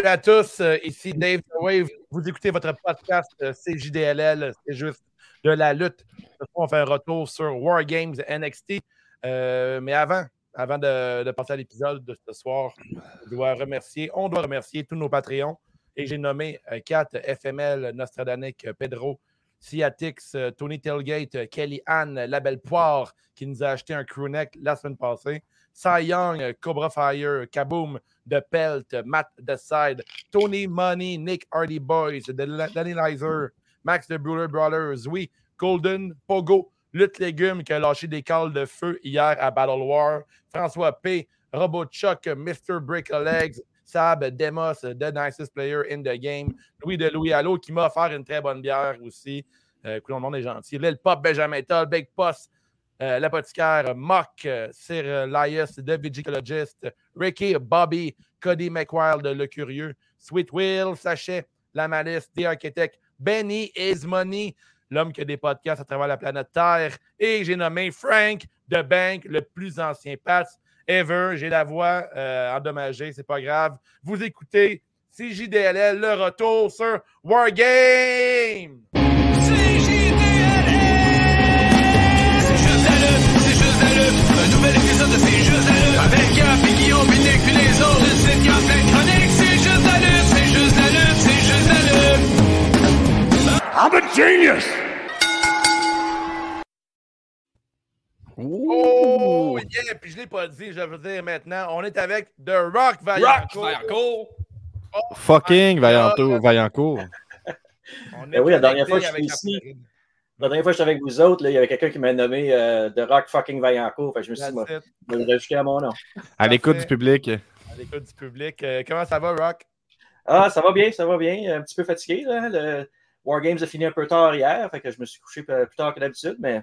Salut à tous, euh, ici Dave Wave. Vous écoutez votre podcast euh, CJDLL, c'est juste de la lutte. On fait un retour sur War Games NXT. Euh, mais avant, avant de, passer à l'épisode de ce soir, je dois remercier, on doit remercier tous nos Patreons. Et j'ai nommé 4 FML, Nostradanic, Pedro, Ciatix, Tony Tailgate, Kelly Ann, La Belle Poire, qui nous a acheté un crewneck la semaine passée. Cy Young, Cobra Fire, Kaboom, The Pelt, Matt Side, Tony Money, Nick Hardy Boys, Danny Lizer, Max The Bruder Brothers, oui, Golden, Pogo, Lutte Légumes qui a lâché des cales de feu hier à Battle War, François P, Robot Chuck, Mr. Break a Legs, Sab, Demos, The Nicest Player in the Game, Louis de Louis Allo qui m'a offert une très bonne bière aussi. Euh, écoute, le monde est gentil. Lil Pop, Benjamin Toll, Big Post, l'apothicaire, Mock, Sir Lias, The Vigicologist, Ricky, Bobby, Cody McWild, Le Curieux, Sweet Will, Sachet, La Malice, The Architect, Benny Is Money, l'homme qui a des podcasts à travers la planète Terre, et j'ai nommé Frank The Bank, le plus ancien pass ever. J'ai la voix euh, endommagée, c'est pas grave. Vous écoutez CJDLL, le retour sur Wargame! I'm a genius! Oh, yeah! Puis je l'ai pas dit, je veux dire maintenant, on est avec The Rock Rock Vaillancourt. Vaillancourt. Oh Fucking God. Vaillancourt. On est Ben oui, la dernière fois que je suis ici. La dernière fois que j'étais avec vous autres, là, il y avait quelqu'un qui m'a nommé euh, The Rock fucking Vaillancourt. Fait que je me suis dit, moi, je vais le rajouter à mon nom. À l'écoute du public. À l'écoute du public. Euh, comment ça va, Rock? Ah, ça va bien, ça va bien. Un petit peu fatigué. Là. Le War Games a fini un peu tard hier. Fait que je me suis couché plus tard que d'habitude, mais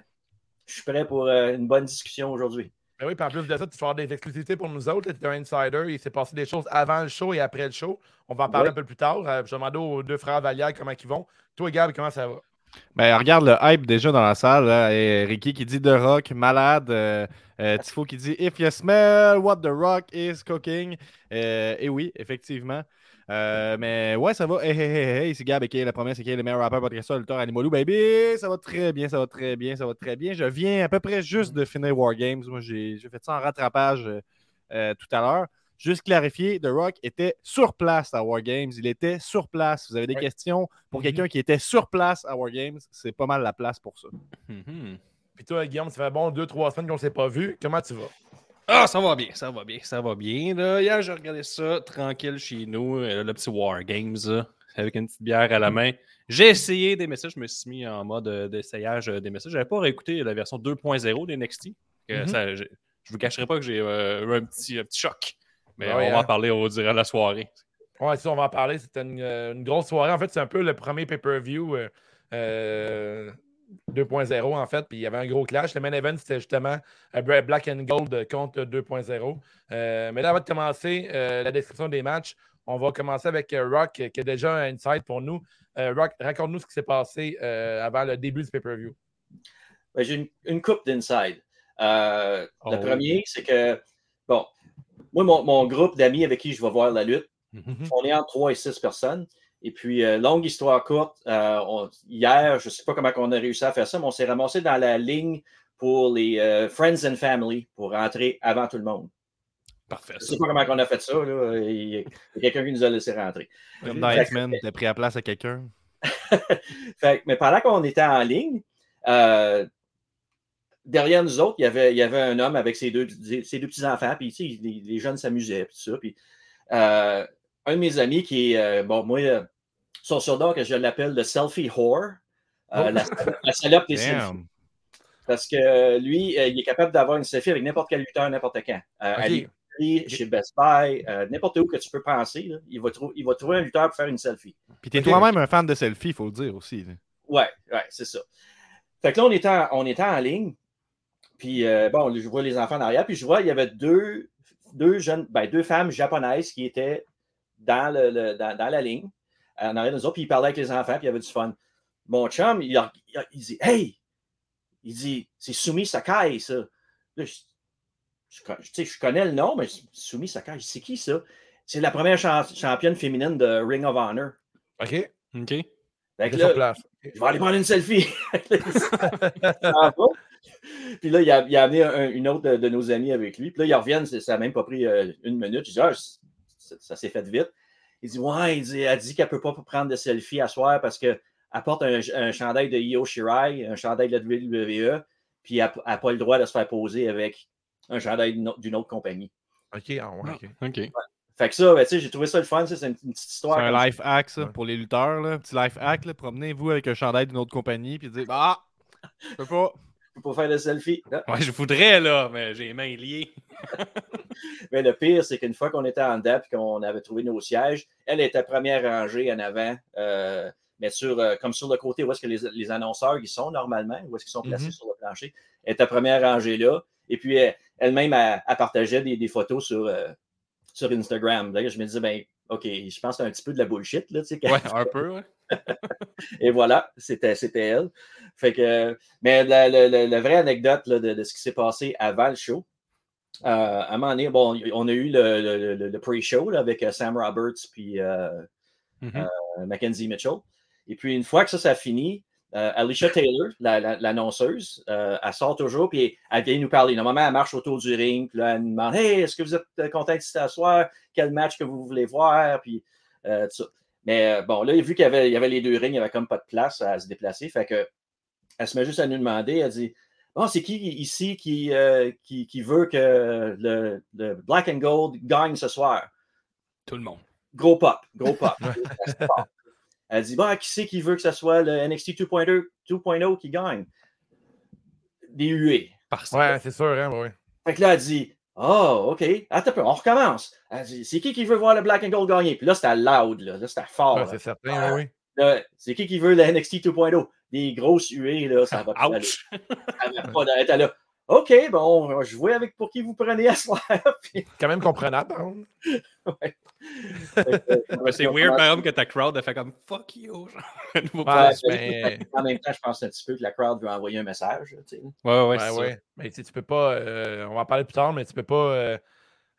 je suis prêt pour euh, une bonne discussion aujourd'hui. Ben oui, puis en plus de ça, tu vas avoir des exclusivités pour nous autres. Tu es un insider. Il s'est passé des choses avant le show et après le show. On va en parler un peu plus tard. Euh, je vais demander aux deux frères Vallière comment ils vont. Toi, Gab, comment ça va? Ben, regarde le hype déjà dans la salle. là. Et Ricky qui dit The Rock, malade. Euh, euh, Tifo qui dit If you smell what The Rock is cooking. Euh, et oui, effectivement. Euh, mais ouais, ça va. Hey, hey, hey, hey, c'est Gab et qui est la première, c'est qui est le meilleur rappeur, podcasteur, lutteur, animalou, baby. Ça va très bien, ça va très bien, ça va très bien. Je viens à peu près juste de finir War Games. Moi, j'ai fait ça en rattrapage euh, euh, tout à l'heure. Juste clarifier, The Rock était sur place à War Games. Il était sur place. Vous avez des Ouais. questions pour Mhm. quelqu'un qui était sur place à War Games, c'est pas mal la place pour ça. Mhm. Puis toi, Guillaume, ça fait bon deux, trois semaines qu'on ne s'est pas vu. Comment tu vas? Ah, ça va bien, ça va bien, ça va bien. Là. Hier, j'ai regardé ça tranquille chez nous, euh, le petit War Games, avec une petite bière à la main. J'ai essayé des messages, je me suis mis en mode euh, d'essayage euh, des messages. J'avais pas réécouté la version 2.0 d'NXT. Euh, Mhm. ça, j'ai- Je vous cacherai pas que j'ai euh, eu un petit, un petit choc. Mais Ah oui, on va hein? en parler au durant la soirée. Ouais, ça, on va en parler. C'était une, une grosse soirée. En fait, c'est un peu le premier pay-per-view euh, 2.0, en fait. Puis il y avait un gros clash. Le main event, c'était justement euh, Black and Gold contre 2.0. Euh, mais là, avant de commencer euh, la description des matchs, on va commencer avec Rock, qui a déjà un insight pour nous. Euh, Rock, raconte-nous ce qui s'est passé avant le début du pay-per-view. Ben, J'ai une, une coupe d'inside. Euh, Oh. Le premier, c'est que, bon, moi, mon, mon groupe d'amis avec qui je vais voir la lutte, on est entre 3 et 6 personnes. Et puis, euh, longue histoire courte, euh, on- hier, je ne sais pas comment on a réussi à faire ça, mais on s'est ramassé dans la ligne pour les euh, Friends and Family pour rentrer avant tout le monde. Parfait. Je ne sais pas comment on a fait ça. Là. Il y a quelqu'un qui nous a laissé rentrer. Comme dans X-Men, t'as pris la place à quelqu'un. Mais pendant qu'on était en ligne, derrière nous autres, il y, avait, il y avait un homme avec ses deux, ses deux petits-enfants, puis tu sais, les, les jeunes s'amusaient, puis tout ça. Puis, un de mes amis qui est, euh, bon, moi, euh, son surnom, que je l'appelle le selfie whore, euh, la, la salope des selfies. Parce que lui, il est capable d'avoir une selfie avec n'importe quel lutteur, n'importe quand. À Ok. l'épicerie, chez Best Buy, euh, n'importe où que tu peux penser, là, il, va il va trouver un lutteur pour faire une selfie. Puis t'es Ok. toi-même un fan de selfie, faut le dire aussi. là. Ouais, ouais, c'est ça. Fait que là, on était en, on était en ligne. Puis, euh, bon, je vois les enfants en arrière. Puis, je vois, il y avait deux, deux jeunes, ben, deux femmes japonaises qui étaient dans, le, le- dans, dans la ligne, en arrière de nous autres. Puis, ils parlaient avec les enfants. Puis, il y avait du fun. Mon chum, il, a- il a- il dit Hey, il dit C'est Sumi Sakai, ça. Là, je, je, connais le nom, mais Sumi Sakai, c'est qui ça? C'est la première cha- championne féminine de Ring of Honor. OK. OK. Fait C'est que sur là, place. je vais aller prendre une selfie. Il puis là, il a, il a amené un- une autre de, de nos amis avec lui. Puis là, ils reviennent, ça n'a même pas pris euh, une minute. Je dis, ah, ça, s'est fait vite. Il dit, ouais, il dit, elle dit qu'elle ne peut pas prendre de selfie à soir parce qu'elle porte un, un chandail de Io Shirai, un chandail de la WWE, puis elle n'a pas le droit de se faire poser avec un chandail d'une autre- compagnie. OK, ah ouais, OK. OK. Fait que ça, ben, tu sais, j'ai trouvé ça le fun. C'est une, une petite C'est histoire. un ça. life hack, ça, Ouais. pour les lutteurs. Là. Petit life hack. Promenez-vous avec un chandail d'une autre compagnie. Puis dites Ah, je peux pas. Pas faire de selfie. Ah. Ouais, je voudrais, là, mais j'ai les mains liées. Mais le pire, c'est qu'une fois qu'on était en dedans et qu'on avait trouvé nos sièges, elle était première rangée en avant, euh, mais sur, euh, comme sur le côté où est-ce que les, les annonceurs ils sont normalement, où est-ce qu'ils sont placés Mhm. sur le plancher. Elle était première rangée là. Et puis, elle- elle-même, elle, elle partageait des, des photos sur, euh, sur Instagram. Là, je me disais, ben, OK, je pense que c'est un petit peu de la bullshit. Là, tu sais, Ouais, un peu, ouais. et voilà, c'était, elle. Fait que, mais la, la- la- la vraie anecdote là, de, de ce qui s'est passé avant le show, euh, à un moment donné, bon, on a eu le, le- le- le pre-show avec euh, Sam Roberts puis euh, Mhm. euh, Mackenzie Mitchell. Et puis, une fois que ça, ça finit, Alicia Taylor, la- la- l'annonceuse, elle sort toujours, puis elle vient nous parler. Normalement, elle marche autour du ring, puis là, elle nous demande Hey, est-ce que vous êtes content de à soir Quel match que vous voulez voir Puis, tout ça. Mais euh, bon, là, vu qu'il y avait, il y avait les deux rings, il n'y avait comme pas de place à se déplacer. Fait que, elle se met juste à nous demander Elle dit Bon, c'est qui ici qui, euh, qui, qui veut que le, le Black and Gold gagne ce soir Tout le monde. Gros pop, gros pop. Elle dit bah, qui c'est qui veut que ce soit le NXT 2.0 2.0 qui gagne Des huées. Parce Ouais, c'est sûr, hein, ouais. Fait que là, elle dit Oh, OK, attends un peu, on recommence. Elle dit C'est qui qui veut voir le Black and Gold gagner? Puis là, c'était loud, là, là c'était fort. Ouais, c'est certain, oui, oui. Là, C'est qui qui veut le NXT 2.0 Des grosses huées, là, ça va pas aller. Elle va pas là. OK, bon, je vois avec pour qui vous prenez à soir. Puis, Quand même comprenable, ouais. Ouais, c'est weird, par exemple, que ta crowd a fait comme fuck you. Ouais, place. mais- En même temps, je pense un petit peu que la crowd veut envoyer un message. tu sais. Ouais, ouais, Ouais. Mais tu peux pas, euh, on va en parler plus tard, mais tu peux pas euh,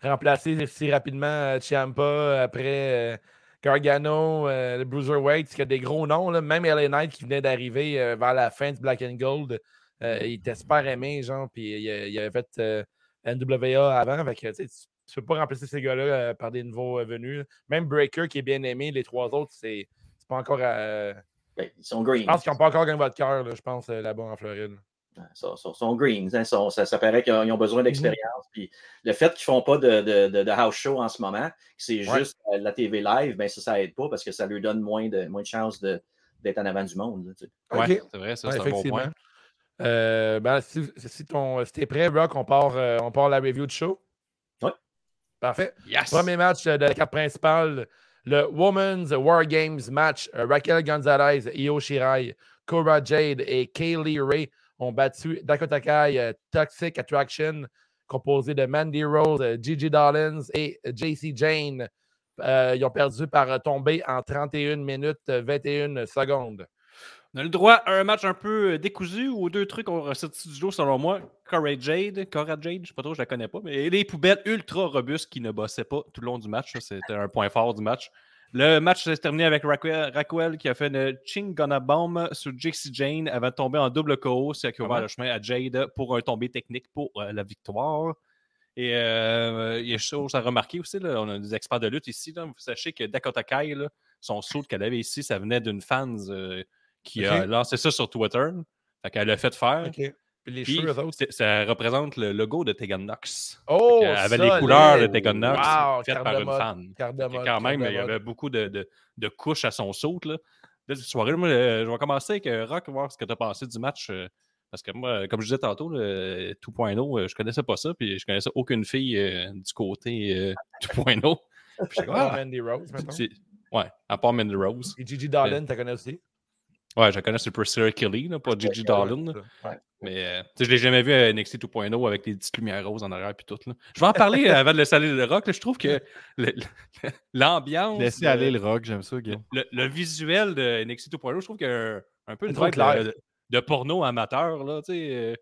remplacer si rapidement euh, Ciampa après euh, Gargano, euh, le Bruiserweight, qui a des gros noms. Là. Même LA Knight qui venait d'arriver euh, vers la fin du Black and Gold, euh, il était super aimé, genre, puis il, il avait fait euh, NWA avant. Fait que, tu tu peux pas remplacer ces gars-là euh, par des nouveaux euh, venus. Même Breaker qui est bien aimé, les trois autres, c'est c'est pas encore. à- Ben, ils sont green. Je pense qu'ils n'ont pas encore gagné votre cœur, là, je pense, euh, là-bas en Floride. Ils sont, sont- sont greens. hein, sont- ça, ça paraît qu'ils ont, ont Mhm. besoin d'expérience. Puis le fait qu'ils ne font pas de, de- de- de house show en ce moment, que c'est Ouais. juste euh, la TV live, ben ça, ça aide pas parce que ça leur donne moins de, moins de chances de- d'être en avant du monde. là, tu sais. Ouais, Ok. c'est vrai, ça, Ouais, c'est un bon point. Euh, ben, si, si, ton, si t'es prêt, Rock, on part, euh, on part la review de show. Parfait. Yes! Premier match euh, de la carte principale, le Women's War Games match. Euh, Raquel Gonzalez, Io Shirai, Cora Jade et Kaylee Ray ont battu Dakota Kai euh, Toxic Attraction, composé de Mandy Rose, Gigi Dollins et JC Jane. Euh, ils ont perdu par tomber en 31 minutes euh, 21 secondes. On a le droit à un match un peu euh, décousu ou deux trucs qu'on ressorti du lot selon moi. Cora Jade, Cora Jade, je sais pas trop, je la connais pas, mais des poubelles ultra robustes qui ne bossaient pas tout le long du match. C'était un point fort du match. Le match s'est terminé avec Raquel, Raquel qui a fait une Chingona Bomb sur JC Jane avant de tomber en double KO, ce qui a ouvert Ah ouais? le chemin à Jade pour un tombé technique pour euh, la victoire. Et euh, il y a chose à remarquer aussi, là, on a des experts de lutte ici. Là. Vous sachez que Dakota Kai, là, son saut qu'elle avait ici, ça venait d'une fan euh, qui a lancé ça sur Twitter. Fait qu'elle l'a fait faire. OK. Puis les Puis, cheveux, eux autres? c'est- ça représente le logo de Tegan Knox. Oh! Elle avait les couleurs de Tegan Knox Wow, faites par une fan. quand même, il y avait beaucoup de, de- de couches à son saut. Là. Là, cette soirée, moi, euh, je vais commencer avec euh, Rock, voir ce que tu as pensé du match. euh, parce que moi, comme je disais tantôt, le 2.0, euh, je connaissais pas ça, puis je connaissais aucune fille euh, du côté euh, 2.0. Puis j'étais comme, Ah, Mandy Rose, maintenant. Ouais, à part Mandy Rose. Et Gigi Dolan, tu connais aussi? Ouais, je connais c'est Priscilla Kelly, là, pas Gigi. Ouais. Mais euh, tu sais, je l'ai jamais vu à NXT 2.0 avec les petites lumières roses en arrière puis tout. Là. Je vais en parler euh, avant de laisser aller le rock. là. Je trouve que l'ambiance. Laissez le- aller le rock, j'aime ça, le, le visuel de NXT 2.0, je trouve qu'il y a un, un peu une vibe de, de porno amateur. Là, tu sais,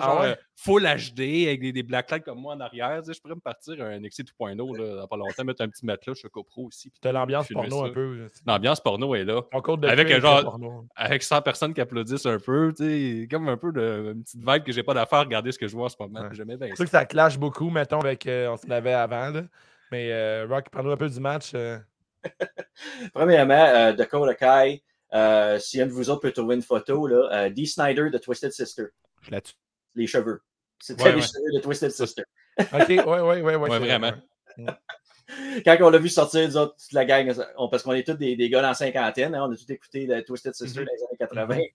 Ah genre, ouais? full HD avec des, des blacklights comme moi en arrière. Je pourrais me partir un NXT 2.0 là, dans pas longtemps, mettre un petit matelas, je suis copro aussi. puis T'as l'ambiance porno ça. un peu. L'ambiance porno est là. De Avec un genre- porno. Avec 100 personnes qui applaudissent un peu, comme un peu de une petite vibe que j'ai pas d'affaire à regarder ce que je vois en ce moment. Ouais. J'aimais bien C'est ça. sûr que ça clash beaucoup, mettons, avec euh, on s'en avait avant. Là. Mais euh, Rock, parle-nous un peu du match. euh. Premièrement, euh, Dakota Kai, euh, si un de vous autres peut trouver une photo, là, euh, Dee Snyder de Twisted Sister, Je là-dessus. Les cheveux. C'était Ouais, les ouais. cheveux de Twisted Sister. Ok, ouais, ouais, ouais. Ouais, Ouais, c'est- vraiment. Quand on l'a vu sortir, nous autres, toute la gang, on- parce qu'on est tous des, des gars dans la cinquantaine, hein, on a tous écouté le Twisted Sister Mhm. dans les années 80. Fait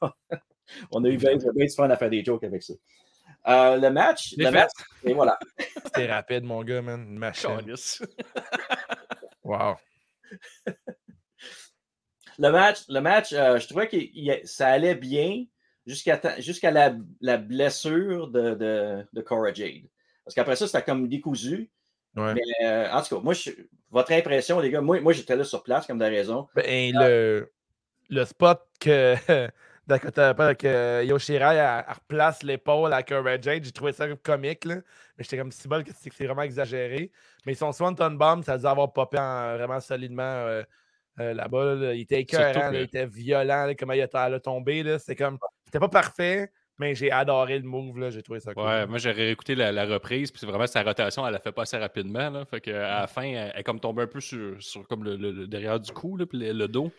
que on a eu bien, bien du fun à faire des jokes avec ça. Euh, le match, le match, et voilà. C'était rapide, mon gars, man. Une machine. Calisse. Wow. Le match, le match euh, je trouvais que ça allait bien jusqu'à la, la blessure de, de, de Cora Jade. Parce qu'après ça, c'était comme décousu. Ouais. Mais euh, en tout cas, moi, je- votre impression, les gars, moi, moi j'étais là sur place, comme de raison. Ben, le, le spot que Dakota, que Yoshirai elle, elle replace l'épaule à Cora Jade, j'ai trouvé ça comique, là. Mais j'étais comme si bol que c'est vraiment exagéré? Mais son Swanton Bomb, ça dû avoir popé en- vraiment solidement euh, euh, là-bas. là. Il était écœurant, là, il était violent, là, comment il elle a tombé. là. C'était comme. C'était pas parfait, mais j'ai adoré le move. J'ai trouvé ça cool. Ouais, moi j'ai réécouté la, la reprise, puis c'est vraiment sa rotation, elle la fait pas assez rapidement. Là, fait que, à la fin, elle, est comme tombée un peu sur, sur comme le, derrière du cou, là, puis le, le dos.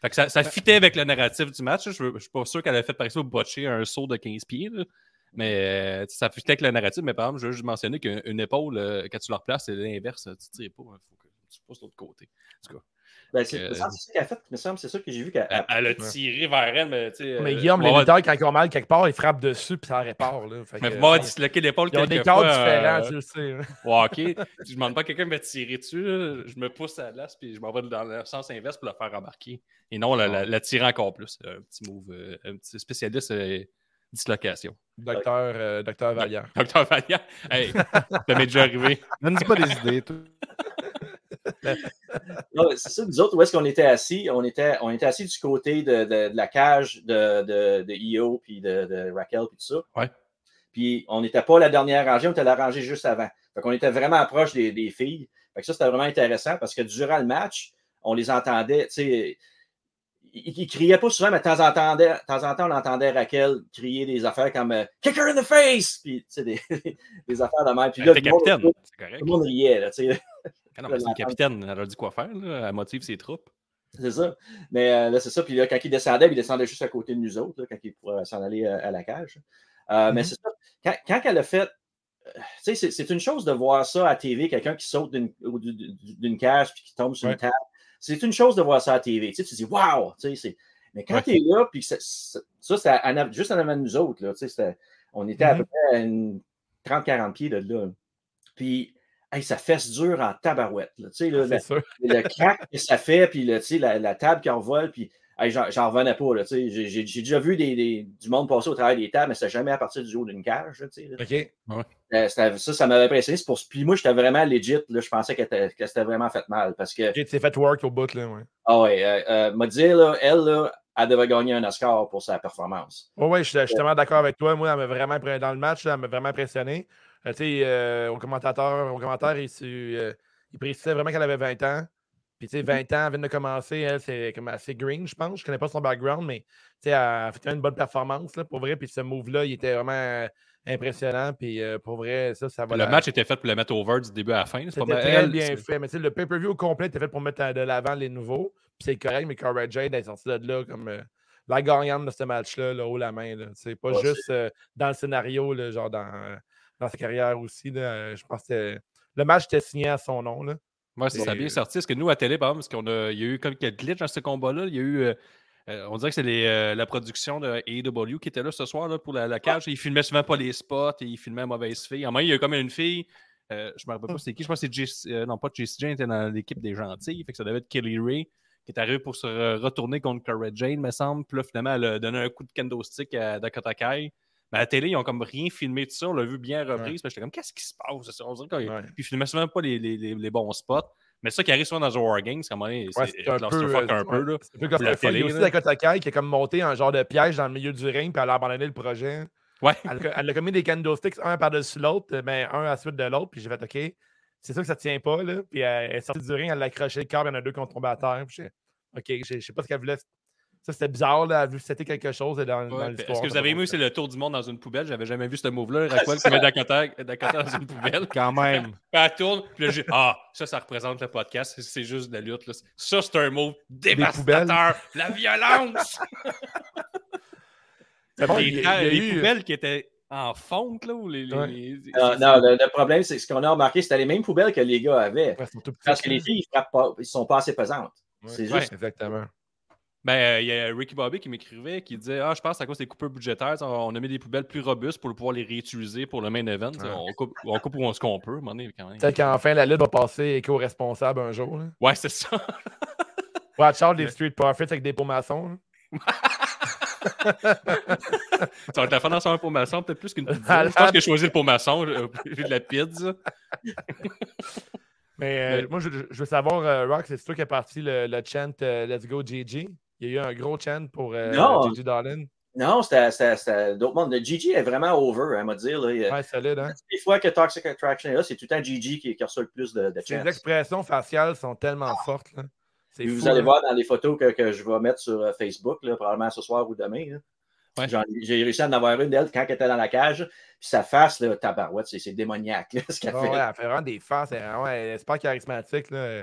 Fait que ça, ça fitait avec le narratif du match. Je, suis pas sûr qu'elle a fait par exemple botcher un saut de 15 pieds. là. Mais euh, ça fitait avec le narratif. Mais par exemple, je veux juste mentionner qu'une une épaule, euh, quand tu la replaces, c'est l'inverse. Tu tires pas. Il faut que tu passes de l'autre côté. En tout cas, Ben, c'est Euh, que ça qu'elle a fait. Il me semble que c'est ça que j'ai vu qu'elle elle, elle a tiré vers elle, mais tu sais. Mais euh, Guillaume, on les lutteurs, quand ils ont mal quelque part, ils frappent dessus, puis ça répare. Là. Fait Mais que, pour m'avoir euh, disloqué l'épaule ont des corps fois, différents, euh, tu le sais. hein. au hockey. je demande pas à quelqu'un de me tirer dessus. là. Je me pousse à l'as puis je m'en vais dans le sens inverse pour le faire embarquer. Et non, la, la- la tirer encore plus. Un petit move, euh, un petit spécialiste euh, dislocation. Docteur, euh, docteur Valiant. Docteur Valiant, hey, ça m'est déjà arrivé. Donne-nous pas des idées, c'est ça, nous autres, où est-ce qu'on était assis? On était, on était assis du côté de, de- de la cage de, de, de Io, puis de, de Raquel, puis tout ça. Ouais. Puis on n'était pas la dernière rangée, on était la rangée juste avant. Fait qu'on était vraiment proche des, des filles. Fait que ça, c'était vraiment intéressant parce que durant le match, on les entendait, tu sais, ils, ils criaient pas souvent, mais de temps en temps, de temps, en temps on entendait Raquel crier des affaires comme euh, Kick her in the face! Puis, tu sais, des, des affaires de même. Puis là, tout le monde- tout le monde riait, là, tu sais. Ah non, mais c'est une capitaine, elle a dit quoi faire, là? elle motive ses troupes. C'est ça. Mais euh, là, c'est ça. Puis là, quand il descendait, il descendait juste à côté de nous autres, là, quand il pourrait s'en aller euh, à la cage. Euh, Mais Mhm. c'est ça. Quand, quand elle a fait. Tu sais, c'est- c'est une chose de voir ça à TV, quelqu'un qui saute d'une cage puis qui tombe sur Ouais. une table. C'est une chose de voir ça à TV. Tu sais, tu dis, waouh! Tu sais, Mais quand Ouais. tu es là, puis ça, c'était juste en avant de nous autres. Là, tu sais, c'était- on était à Mhm. peu près à une 30-40 pieds de là. Puis, hey, ça fesse dur en tabarouette. Là, là, la- C'est sûr. le crack que ça fait, puis la, la table qui envole, puis hey, j'en revenais pas. J'ai déjà vu des, des- du monde passer au travers des tables, mais c'était jamais à partir du haut d'une cage. OK. Euh, ça, ça m'avait impressionné. c'est Pour... Puis moi, j'étais vraiment legit. Je pensais qu'elle était- que c'était vraiment fait mal. Parce que, tu t'es fait work au bout, là, ouais. ah ouais, euh, euh, m'a dit, là, elle, là, elle devait gagner un Oscar pour sa performance. Oui, ouais, je suis tellement d'accord avec toi. Moi, elle m'a vraiment dans le match, elle m'a vraiment impressionné. Euh, tu sais, euh, au commentateur, au commentaire, il, euh, il précisait vraiment qu'elle avait 20 ans. Puis, tu sais, 20 ans, elle vient de commencer. Elle, c'est comme assez green, je pense. Je connais pas son background, mais, tu sais, elle a fait une bonne performance, là, pour vrai. Puis, ce move-là, il était vraiment impressionnant. Puis, euh, pour vrai, ça, ça va Le la- match était fait pour le mettre over du début à la fin. C'est C'était pas mal- très elle, bien fait. Mais tu sais, le pay-per-view au complet était fait pour mettre de l'avant les nouveaux. Puis c'est correct, mais Cara Jade est sortie de là comme euh, la gagnante de ce match-là, là, haut la main. C'est pas Ouais, juste euh, dans le scénario, là, genre dans, euh, dans sa carrière aussi. Là, euh, je pense que le match était signé à son nom. Là. C'est ça a bien sorti. Parce que nous, à télé, par exemple, parce qu'on a, il y a eu comme quelques glitch dans ce combat-là. Il y a eu. euh, euh, on dirait que c'est euh, la production de AEW qui était là ce soir là, pour la, la cage. Ils filmaient souvent pas les spots et ils filmaient mauvaise fille. En moins, il y a eu comme une fille. euh, je me rappelle pas c'est qui. Je pense que c'est JC, non, pas JC Jane était dans l'équipe des gentils. Fait que ça devait être Kelly Ray qui est arrivé pour se re- retourner contre Cara Jane, me semble. Puis là, finalement, elle a donné un coup de kendo stick à Dakota Kai. Mais à la télé, ils ont comme rien filmé de ça. On l'a vu bien reprise. Puis J'étais comme, qu'est-ce qui se passe? On dirait qu'ils Ouais. puis ils filmaient souvent pas les, les- les- les bons spots. Mais ça qui arrive souvent dans un Wargame, c'est qu'à un moment Ouais, c'est c'est un peu, euh, un peu. ouais, Là. C'est un peu comme la ça. Il y télé, a aussi. Dakota Kai qui a comme monté un genre de piège dans le milieu du ring puis elle a abandonné le projet. Ouais. Elle, a- elle a commis des candlesticks un par-dessus l'autre, euh, ben, un à la suite de l'autre, puis j'ai fait OK, c'est sûr que ça tient pas, là. Puis elle, elle est sortie du ring, elle a accroché le câble, il y en a deux qui ont tombé à terre. Puis j'ai OK, je je sais pas ce qu'elle voulait. Ça, c'était bizarre, là. Vu que c'était quelque chose dans, dans Ouais, l'histoire. Est-ce que vous avez aimé c'est le tour du monde dans une poubelle? J'avais jamais vu ce move-là. Raquel qui met Dakota, Dakota dans une poubelle. Quand même. Puis elle tourne, puis là, j'ai Ah, ça, ça représente le podcast. C'est- juste de la lutte. Là. Ça, c'est un move dévastateur. La violence. Bon, les, il y a- il y a les eu- poubelles qui étaient en fonte, là, ou les. les- Ouais. les- Non, non, le, le problème, c'est que ce qu'on a remarqué, c'était les mêmes poubelles que les gars avaient. Ouais, Parce que les filles, ils frappent pas, ils sont pas assez pesantes. Ouais. C'est Ouais. juste. Exactement. Ben, euh, il y a Ricky Bobby qui m'écrivait, qui disait Ah, je pense que c'est à cause des coupeurs budgétaires, on a mis des poubelles plus robustes pour pouvoir les réutiliser pour le main event. Ouais. On, coupe, on coupe où on- ce qu'on peut. Peut-être qu'enfin, la lutte va passer éco-responsable un jour. Là. Ouais, c'est ça. Watch out des Street Profits avec des pots maçons. Ça va être la fin d'en un pot maçon, peut-être plus qu'une pizza. Je pense que j'ai choisi le pot maçon, j'ai de la pizza. Mais euh, Mais- moi, je, je veux savoir, euh, Rock, c'est toi qui a parti le, le chant euh, Let's Go GG. Il y a eu un gros chant pour euh, Non. GG Darlin. Non, c'était d'autres mondes. Le Gigi est vraiment over, hein, à dire. Là. Il- Ouais, solide, hein? Des fois que Toxic Attraction est là, c'est tout le temps Gigi qui, qui reçoit le plus de, de Les chance. expressions faciales sont tellement fortes. Là. Puis fou, vous allez là. voir dans les photos que, que je vais mettre sur euh, Facebook, là, probablement ce soir ou demain. Ouais. J'en- J'ai réussi à en avoir une d'elle quand elle était dans la cage. Puis sa face, là, tabarouette, c'est c'est démoniaque là, ce qu'elle Ouais, fait. ouais, elle fait vraiment des faces. Elle, ouais, elle est super charismatique. Là.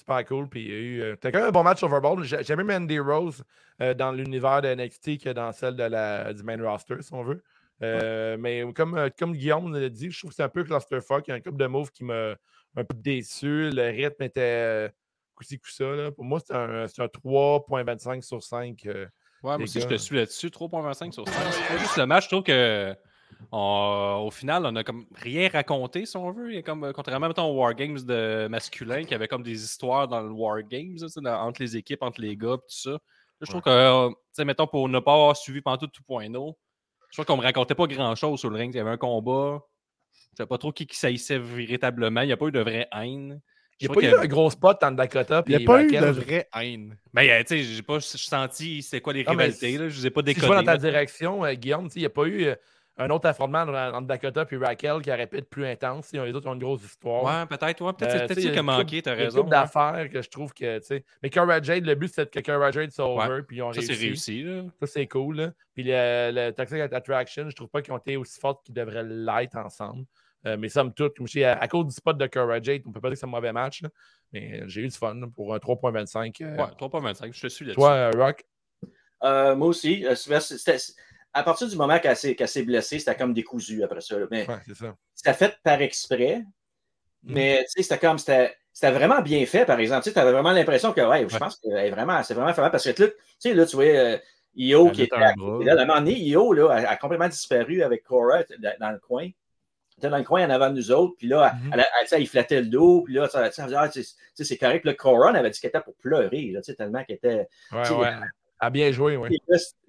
Super cool. Puis il y a eu. euh, T'as quand même un bon match overball. J'ai j'ai aimé Mandy Rose euh, dans l'univers de NXT que dans celle de la, du main roster, si on veut. Euh, Mais comme, comme Guillaume l'a dit, je trouve que c'est un peu clusterfuck. Il y a un couple de moves qui m'a un peu déçu. Le rythme était coup-ci, coup-ça. là. Pour moi, c'est un, un 3.25 sur 5. euh, Ouais, moi aussi, je te suis là-dessus. 3.25 sur 5. C'est pas juste le match, je trouve que. On- au final, on a comme rien raconté, si on veut. Il y a comme, euh, contrairement mettons, aux War Games de masculin, qui avait comme des histoires dans le War Games, là, tu sais, dans- entre les équipes, entre les gars, tout ça. Là, je trouve que, euh, tu sais, mettons, pour ne pas avoir suivi pendant tout 2.0, je trouve qu'on me racontait pas grand-chose sur le ring. Il y avait un combat. Je sais pas trop qui, qui saillissait véritablement. Il n'y a pas eu de vraie haine. Il n'y a pas eu un gros spot entre Dakota Il n'y a pas eu de vraie haine. Ben, euh, tu sais, j'ai pas senti c'est quoi les Non, mais rivalités. Là. Je les ai pas Si je vois dans ta direction, Guillaume, tu sais, il n'y a pas eu euh, un autre affrontement entre Dakota et Raquel qui aurait pu être plus intense. Les autres ont une grosse histoire. Ouais, peut-être. Ouais, peut-être Euh, c'est peut-être tu sais, ça il y qui a manqué, t'as Il y a une raison. ouais. d'affaires que je trouve que, tu sais. Mais Cara Jade, le but, c'était que Cara Jade soit over, puis ils ont Ça, réussi. c'est réussi. Là. Ça, c'est cool. là. Puis le, le Toxic Attraction, je trouve pas qu'ils ont été aussi forts qu'ils devraient l'être ensemble. Euh, mais somme toute, à, à cause du spot de Cara Jade, on peut pas dire que c'est un mauvais match. là. mais euh, j'ai eu du fun pour un 3.25. euh. Ouais, 3.25, je te suis là-dessus. Toi, euh, Rock, Euh, moi aussi, euh, c'était- à partir du moment qu'elle s'est blessée, c'était comme décousu après ça. là. Mais ouais, c'est ça. c'était fait par exprès. Mais tu sais, c'était comme c'était. Vraiment bien fait, par exemple. Tu avais vraiment l'impression que, ouais, je pense que vraiment, c'est vraiment fait parce que là, tu sais, là, tu vois, euh, Io Elle qui était un à bras. côté d'elle. À un moment donné, Io là, a, a complètement disparu avec Cora dans le coin. Elle était dans le coin en avant de nous autres, puis là, Mhm. elle, il flattait le dos, puis là, ah, c'est correct. Puis là, Cora, elle avait dit qu'elle était pour pleurer, là, tellement qu'elle était. Ouais, ouais. A bien joué, oui.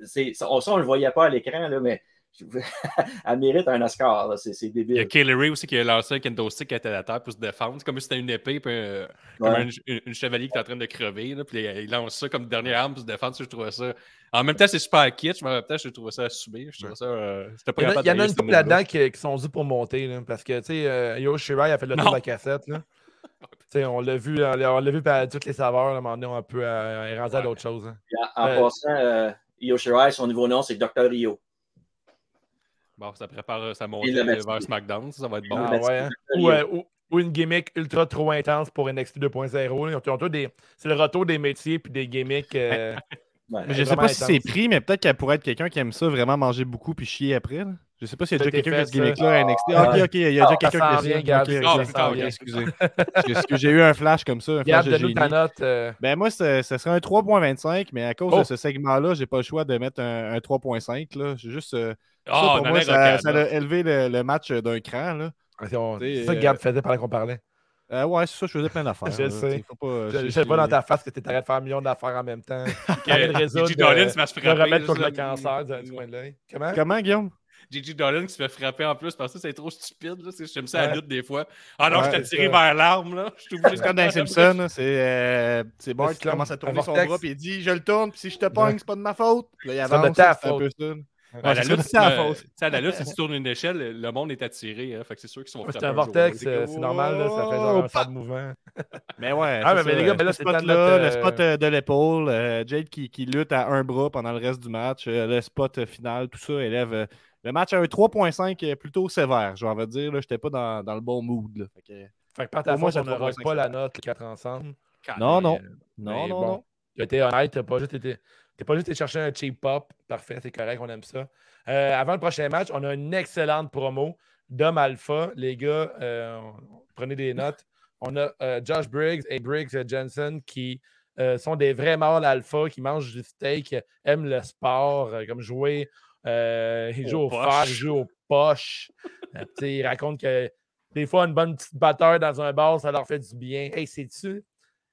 C'est- ça, on ne le voyait pas à l'écran, là, mais elle mérite un Oscar. là, C'est c'est Il y a débile. Kaylee Ray aussi qui a lancé un kendo stick qui était à la terre pour se défendre. C'est comme si c'était une épée, puis euh, comme un, une- une chevalier qui est en train de crever. Là, puis il lance ça comme dernière arme pour se défendre. Je trouvais ça. En même temps, c'est super kitsch, mais en même temps, je trouvais ça assumé. Je trouvais ça. euh, C'était pas Il y en a, capable il y en a d'aimer une couple là-dedans qui, qui sont dus pour monter. là, parce que, tu sais, euh, Yo Shirai a fait le tour de la cassette. Là. Sais, on l'a vu, on l'a vu par toutes les saveurs. Là, à un moment donné, on peut euh, rendu à Ouais. d'autres choses. hein. En, en Euh, passant, euh, Io Shirai, son nouveau nom, c'est Dr. Rio. Bon, ça prépare euh, sa Il montée vers. SmackDown. Ça, ça va être bon. Ah, ouais, hein. Ou, euh, ou- ou une gimmick ultra trop intense pour NXT 2.0. là. Ils ont- ils ont tous des- C'est le retour des métiers puis des gimmicks. euh, Ouais. Mais je sais vraiment pas si c'est pris, mais peut-être qu'elle pourrait être quelqu'un qui aime ça, vraiment manger beaucoup puis chier après. là. Je sais pas s'il y a déjà quelqu'un qui a ce gimmick-là à NXT. Ah, ok, ok, il y a Ah, déjà quelqu'un ça qui a ok, vient. excusez. Parce que j'ai eu un flash comme ça, un flash Gab, de donne-nous ta génie. note. euh, Ben moi, ce ce serait un 3.25, mais à cause Oh. de ce segment-là, j'ai pas le choix de mettre un, un 3.5. là. J'ai juste. euh, ça, Ah, pour on moi, ça, a élevé le, le match d'un cran. Là. c'est ça que euh, Gab faisait pendant qu'on parlait. Euh, ouais, c'est ça, je faisais plein d'affaires. Je là, sais. faut pas- Je ne j'ai- sais pas dans ta face que tu arrêtes de faire un million d'affaires en même temps. T'arrêtes Dolan euh, se de frapper. remettre contre le cancer du coin de l'œil. Comment? Comment, Guillaume? Gigi Dolan qui se fait frapper en plus parce que c'est trop stupide. J'aime ça à la lutte des fois. Ah non, Ouais, je t'ai tiré ça. vers l'arme. là. Je suis obligé C'est comme dans les Simpsons, là, c'est euh, c'est Bart C'est qui comme commence à tourner son bras puis il dit Je le tourne, puis si je te pogne, c'est pas de ma faute. Là, il C'est pas de avance. ta C'est un peu ça. La c'est lutte, c'est la euh, la lutte, si tu tournes une échelle, le monde est attiré. Hein, fait que c'est sûr qu'ils sont C'est un vortex, C'est euh, normal, là, ça fait genre un sable mouvant. Mais ouais, Ah, mais ça, les gars, ben là, le c'est spot là, notre, le euh, spot euh, de l'épaule, euh, Jade qui, qui lutte à un bras pendant le reste du match, euh, le spot euh, final, tout ça élève euh, le match à un 3.5 euh, plutôt sévère, je vais dire. Je n'étais pas dans, dans le bon mood. là. Fait que- Fait que par ta Pour moi, on c'est ne rock 3.5, pas la note, les quatre ensemble. Non, non. Non, non, bon, non. Tu été honnête, tu pas juste été. T'es pas juste été chercher un cheap pop. Parfait, c'est correct, on aime ça. Euh, avant le prochain match, on a une excellente promo d'Homme Alpha. Les gars, euh, prenez des notes. On a euh, Josh Briggs et Briggs Jensen qui euh, sont des vrais mâles alpha qui mangent du steak, aiment le sport, euh, comme jouer. Euh, ils Aux jouent au poches. fer, ils jouent aux poches. Euh, tu sais, ils racontent que des fois, une bonne petite batteur dans un bar, ça leur fait du bien. Hey, sais-tu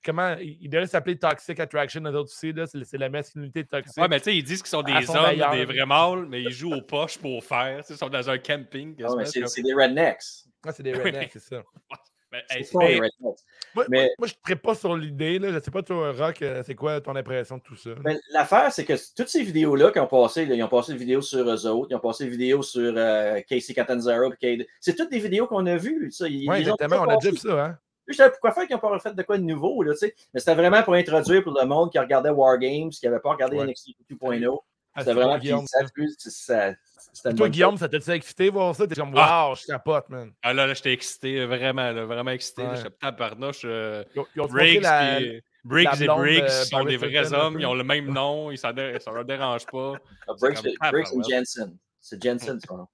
comment il il devrait s'appeler Toxic Attraction, nous autres aussi, là, c'est la masculinité toxique. Ouais, mais tu sais, ils disent qu'ils sont des hommes, meilleur. des vrais mâles, mais ils jouent aux poches pour faire. Ils sont dans un camping. Ah, mais quasiment, c'est comme- c'est des rednecks. Ah, c'est des rednecks, c'est ça. Mais, C'est hey, ça, les mais- rednecks. Moi, Mais- moi, moi, je ne pas sur l'idée. là. Je sais pas, toi, Rock, euh, c'est quoi ton impression de tout ça? Mais l'affaire, c'est que toutes ces vidéos-là qui ont passé, là, ils ont passé une vidéo sur eux autres, ils ont passé une vidéo sur euh, Casey Catanzaro, c'est toutes des vidéos qu'on a vues. ça. Ils- Oui, exactement, on déjà a vu ça. Hein? Je savais pourquoi faire qu'ils n'ont pas fait de quoi de nouveau, là, tu sais. Mais c'était vraiment pour introduire pour le monde qui regardait War Games, qui n'avait pas regardé Ouais. NXT 2.0. Ah, C'était vraiment puis ça, ça. Ça- ça- c'était Toi, bonne Guillaume, ça t'a-tu excité voir ça? T'es comme, waouh, je capote, man. Ah là, là j'étais excité, vraiment, là, vraiment excité. Ouais. J'étais tabarnouche. euh, Ils ont, ils ont montré Briggs, la- puis- Briggs la et Briggs euh, sont des vrais hommes, ils ont le même nom, ils dé- ça leur dérange pas. Ah, Briggs, comme tabarouette. Jensen. C'est Jensen, son nom.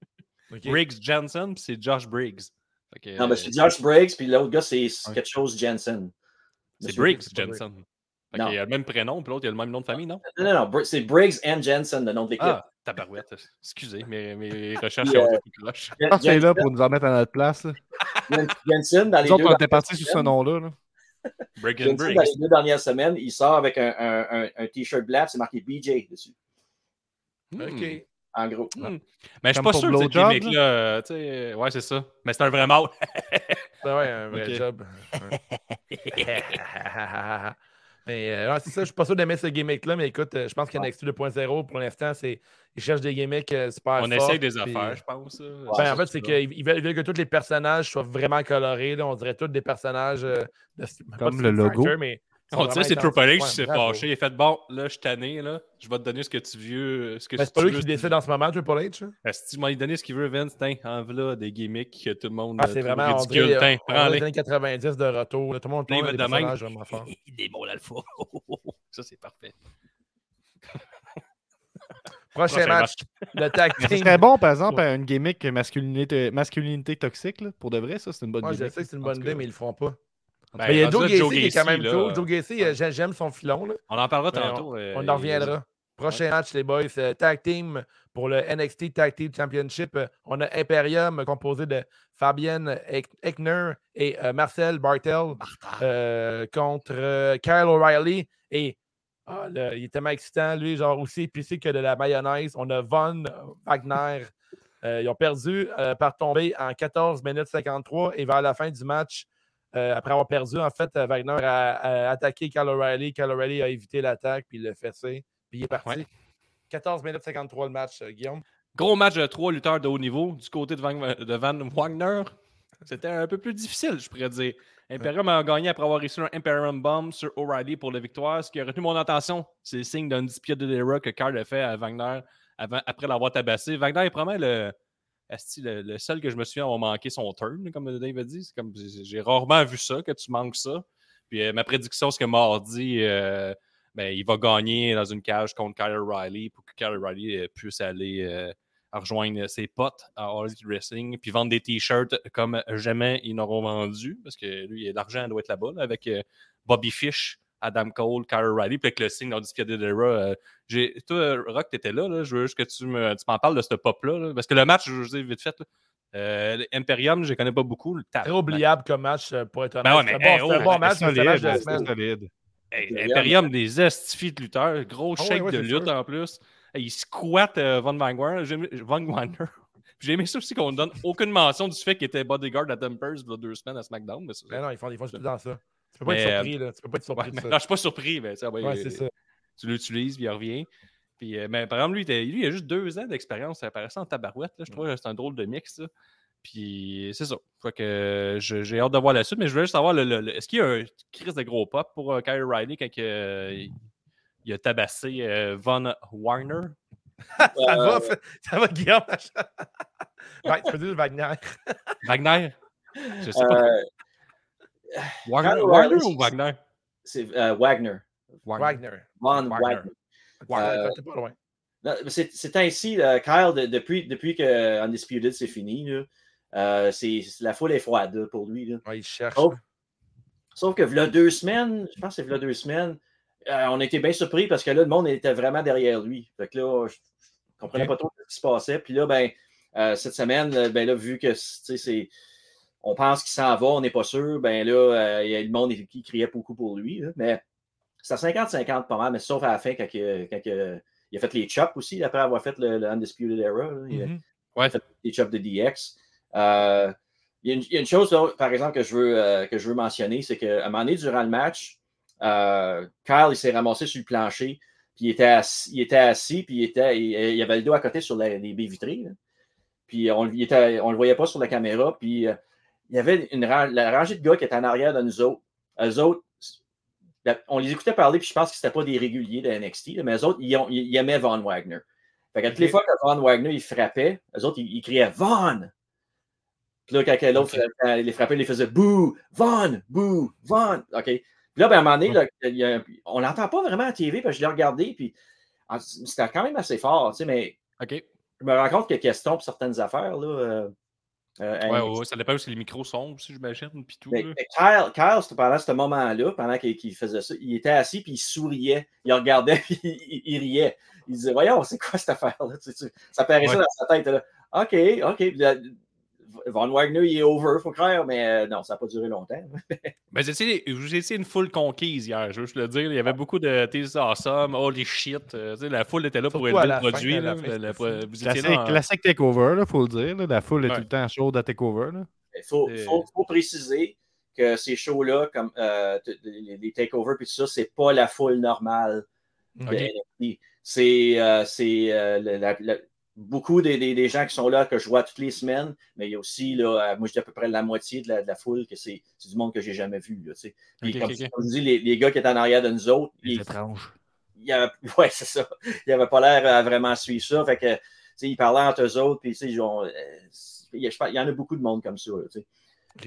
Briggs Jensen, puis c'est Josh Briggs. Non, mais euh, c'est Josh Briggs, puis l'autre gars, c'est quelque chose Jensen. c'est Briggs Jensen. Non. qu'il a le même prénom, puis l'autre, il a le même nom de famille, non? Non, non, non, c'est Briggs and Jensen, le nom de l'équipe. Ah, tabarouette. Excusez, mes, mes recherches Puis, ont euh, été croches. Ah, c'est là pour nous en mettre à notre place. Jensen, dans les Nous deux autres, on était partis sur ce nom-là. là. Briggs and dans Briggs. les deux dernières semaines, il sort avec un, un- un- un t-shirt black, c'est marqué BJ dessus, Hmm. Ok. en gros. Hmm. Mais je suis pas sûr de ce gimmick-là. euh, tu sais, Ouais, c'est ça. Mais c'est un vrai mâle. C'est ouais, un vrai job. Mais euh, non, c'est ça, je suis pas sûr d'aimer ce gimmick-là, mais écoute, euh, je pense que NXT 2.0, pour l'instant, c'est ils cherchent des gimmicks euh, super On essaye des puis- affaires, je pense. Ben, en fait, c'est qu'ils ils veulent, que tous les personnages soient vraiment colorés. là. On dirait tous des personnages euh, de Comme le logo. Mais On dirait c'est Triple H qui s'est fâché. Il a fait bon, là, je suis tanné, là. Je vais te donner ce que tu veux. Ce que Ben, c'est pas lui qui décide en ce moment, Triple H. hein? Est-ce que tu m'as donné ce qu'il veut, Vince? Tiens, des gimmicks que tout le monde Ah, euh, c'est trouve vraiment ridicule. on dirait les années 90 de retour. Tout le monde, des de même. personnages vraiment forts. Des bons alpha. Ça, c'est parfait. Prochain Prochain match, le tag Mais ce team. serait bon, par exemple, une gimmick masculinité, masculinité toxique. là. Pour de vrai, ça, c'est une bonne Moi, je sais que c'est une bonne idée, mais ils le feront pas. Ben, il y a Joe Gacy qui est quand même cool. Joe Gacy, euh, j'ai- j'aime son filon. Là. On en parlera tantôt. On, euh, on en reviendra. Prochain match, les boys. euh, Tag team pour le NXT Tag Team Championship. On a Imperium composé de Fabienne Eck- Eckner et euh, Marcel Bartel euh, contre Kyle O'Reilly. Et ah, il est tellement excitant, lui, genre aussi épicé que de la mayonnaise. On a Von Wagner. Ils ont perdu par tomber en 14 minutes 53 et vers la fin du match, euh, après avoir perdu, en fait, euh, Wagner a, a attaqué Kyle O'Reilly. Kyle O'Reilly a évité l'attaque, puis il l'a fessé, puis il est parti. Ouais. 14 minutes 53 le match, euh, Guillaume. Gros match de trois lutteurs de haut niveau du côté de Van, de Van Wagner. C'était un peu plus difficile, je pourrais dire. Imperium a gagné après avoir réussi un Imperium Bomb sur O'Reilly pour la victoire. Ce qui a retenu mon attention, c'est le signe d'un dispute de l'era que Carl a fait à Wagner avant, après l'avoir tabassé. Wagner est probablement le, esti, le, le seul que je me souviens avoir manqué son turn, comme Dave a dit. C'est Comme, j'ai rarement vu ça, que tu manques ça. Puis euh, ma prédiction, c'est que mardi, euh, ben, il va gagner dans une cage contre Kyle O'Reilly pour que Kyle O'Reilly euh, puisse aller rejoindre ses potes à All Wrestling puis vendre des t-shirts comme jamais ils n'auront vendu parce que lui, l'argent doit être là-bas là, avec Bobby Fish, Adam Cole, Kyle O'Reilly, puis avec le signe d'Undisputed Era. Euh, j'ai- toi, Rock, t'étais là, là, je veux juste que tu me- tu m'en parles de ce pop-là. là, parce que le match, je vous dis vite fait, là, euh, Imperium, je ne connais pas beaucoup. Le Très oubliable comme match, euh, pour être honnête. Ben ouais, mais, bon, hey, c'était un oh, bon ben, match, un match de la solide, semaine. c'est solide. Hey, Imperium. Des estifis de lutteurs, gros Ah ouais, chèque ouais, de lutte sûr. en plus. Hey, il squatte euh, Von Wagner. J'ai aimé- Von Wagner. J'ai aimé ça aussi qu'on ne donne aucune mention du fait qu'il était bodyguard à Dumpers il y a deux semaines à SmackDown. Mais ça- Mais non, ils font, ils font tout dans ça. Tu peux pas Mais, être euh, surpris, là. Tu peux pas être Ouais, surpris de ça. non, je suis pas surpris, mais ça, ouais, Ouais, c'est ça. tu l'utilises, puis il revient. Puis, euh, mais par exemple, lui, il était- lui, il a juste deux ans d'expérience. Ça paraissait en tabarouette. Là. Je trouve que c'est un drôle de mix. ça. Puis c'est ça. Fait que euh, j'ai hâte de voir la suite, mais je voulais juste savoir le- le- le- est-ce qu'il y a un crise de gros pop pour euh, Kyle Riley quand euh, il, il a tabassé euh, Von Warner? Ça Euh, va, ça va, Guillaume. ouais, tu peux dire Wagner. Wagner? Je sais pas. Warner Riley, ou Wagner? c'est euh, Wagner. Wagner. Von Wagner. Wagner. Wagner, Euh, C'est ainsi, euh, Kyle, de- depuis, depuis que Undisputed c'est fini, là, euh, c'est c'est- la foule est froide là, pour lui. là. Ouais, il cherche. Oh. Sauf que là deux semaines, je pense que c'est là deux semaines, euh, on était bien surpris parce que là, le monde était vraiment derrière lui. Fait que là, je ne comprenais pas trop ce qui se passait. Puis là, ben, euh, cette semaine, ben là, vu que tu sais, c'est. On pense qu'il s'en va, on n'est pas sûr, ben là, euh, il y a le monde qui criait beaucoup pour lui. là. mais c'est 50-50 pas mal, mais sauf à la fin quand, il- quand il- il a fait les chops aussi, après avoir fait le, le Undisputed Era. là. Il a- Mhm. Ouais. les chops de DX. Euh, il, y a une, il y a une chose, là, par exemple, que je veux, euh, que je veux mentionner, c'est qu'à un moment donné, durant le match, euh, Kyle il s'est ramassé sur le plancher, puis il était assis, il était assis puis il, était, il, il avait le dos à côté sur la- les baies vitrées. là. Puis on ne le voyait pas sur la caméra. Puis euh, il y avait une, la rangée de gars qui était en arrière de nous autres. Eux autres, on les écoutait parler, puis je pense que c'était pas des réguliers de NXT, mais eux autres, ils, ont- ils- ils aimaient Von Wagner. Fait qu'à toutes les fois que Von Wagner il frappait, eux autres, ils, ils criaient Von! Puis là, quand l'autre il les frappait, il les faisait Boo! Von! Boo! Von! OK. Puis là, ben, à un moment donné, là, il y a un- on l'entend pas vraiment à TV, parce que je l'ai regardé, puis c'était quand même assez fort, tu sais, mais je me rends compte qu'il y a question pour certaines affaires, là. euh, euh, Ouais, ouais, ça dépend si les micros sont aussi, j'imagine, puis tout. Mais, là. mais Kyle, Kyle, c'était pendant ce moment-là, pendant qu'il faisait ça, il était assis puis il souriait. Il regardait puis il, il riait. Il disait Voyons, c'est quoi cette affaire-là? Tu sais, tu- Ça paraissait Ouais. dans sa tête. Là. OK, OK. Von Wagner, il est over, faut croire, mais euh, non, ça n'a pas duré longtemps. Ben, j'ai essayé, une foule conquise hier, je veux juste le dire. Il y avait beaucoup de T'es awesome, holy shit. euh, tu sais, la foule était là pour élever le produit. là, fin, vous étiez Classique, là en- classique takeover, il faut le dire. là. La foule est Ouais. tout le temps chaude à takeover. Il faut, Et- faut, faut préciser que ces shows-là, comme euh, les, les takeovers puis tout ça, c'est pas la foule normale. C'est euh, euh, la- beaucoup des, des- des gens qui sont là que je vois toutes les semaines, mais il y a aussi, là, euh, moi, je dis à peu près la moitié de la, de la foule que c'est c'est du monde que j'ai jamais vu. Là, tu sais. Puis Ok, comme, ok, ok. comme je dis, les, les gars qui étaient en arrière de nous autres, C'est ils, étrange. il avait, ouais, c'est ça. Il avait pas l'air à vraiment suivre ça. Fait que, tu sais, ils parlaient entre eux autres, puis euh, il y a- je pense- il y en a beaucoup de monde comme ça. là.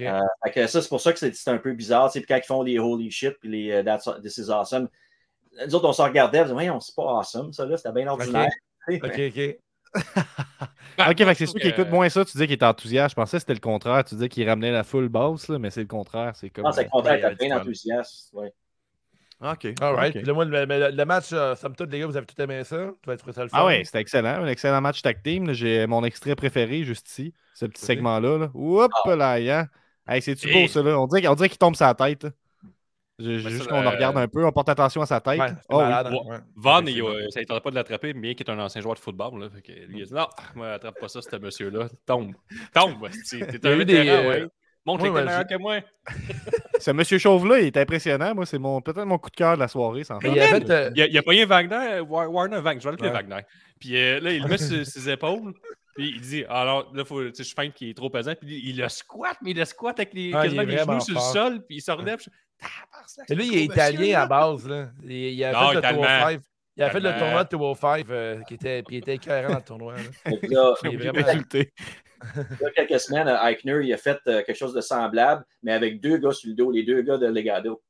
Euh, fait que ça, c'est pour ça que c'est un peu bizarre. tu sais, Puis quand ils font les holy shit, puis les That's, This is awesome, nous autres, on se regardait, on se disait, voyons, c'est pas awesome, ça, là, c'était bien ordinaire. Ok, ok. Ben, ok, fait que c'est sûr qu'il écoute moins ça. Tu dis qu'il est enthousiaste. Je pensais que c'était le contraire. Tu disais qu'il ramenait la foule basse, là, mais c'est le contraire. C'est comme. Non, c'est le euh, contraire, t'es du bien enthousiaste. Ouais. Ok. All right. ok. Le, mais le- le match, euh, somme toute, les gars, vous avez tout aimé ça? Tu vas être ça le fun? Ah ouais, c'était excellent. Un excellent match tag team. J'ai mon extrait préféré juste ici. Ce petit Ok. segment-là. Là. Oups Ah. là, hein. Hey, c'est-tu Et- beau, ça, là? On dirait, on dirait qu'il tombe sa tête. là. J'ai- j'ai Mais juste qu'on le euh, regarde un peu, on porte attention à sa tête. Ouais, Oh, oui. malade. oui. ouais. Von, il, euh, ça ne tentait pas de l'attraper, bien qu'il est un ancien joueur de football. Là, fait que lui, il a dit Non, moi, attrape pas ça, ce monsieur-là. Tombe. Tombe. T'es a un vétéran, euh, ouais. Montre meilleur j'ai- que moi. Ce monsieur Chauve-là, il est impressionnant. Moi, c'est mon, peut-être mon coup de cœur de la soirée. Sans Mais faire. il y avait. euh, Il a, a pogné Wagner, euh, Wa- Warner Wagner, je vais l'appeler Ouais. Wagner. Puis euh, là, il le met sur ses épaules. Puis il dit Alors là, faut, tu sais, je feinte qu'il est trop pesant. Puis il le squatte, mais il le squatte avec les, Ah, il quasiment les genoux sur le sol. Puis il se relève. Lui, c'est il est italien là. à base. Là. Il, il a Non, fait le. 205. Il a fait le tournoi de 205 euh, qui était, puis il était écœurant dans le tournoi. là. Là, Il est vraiment- résulté. il y a quelques semaines, euh, Eichner, il a fait euh, quelque chose de semblable, mais avec deux gars sur le dos, les deux gars de Legado.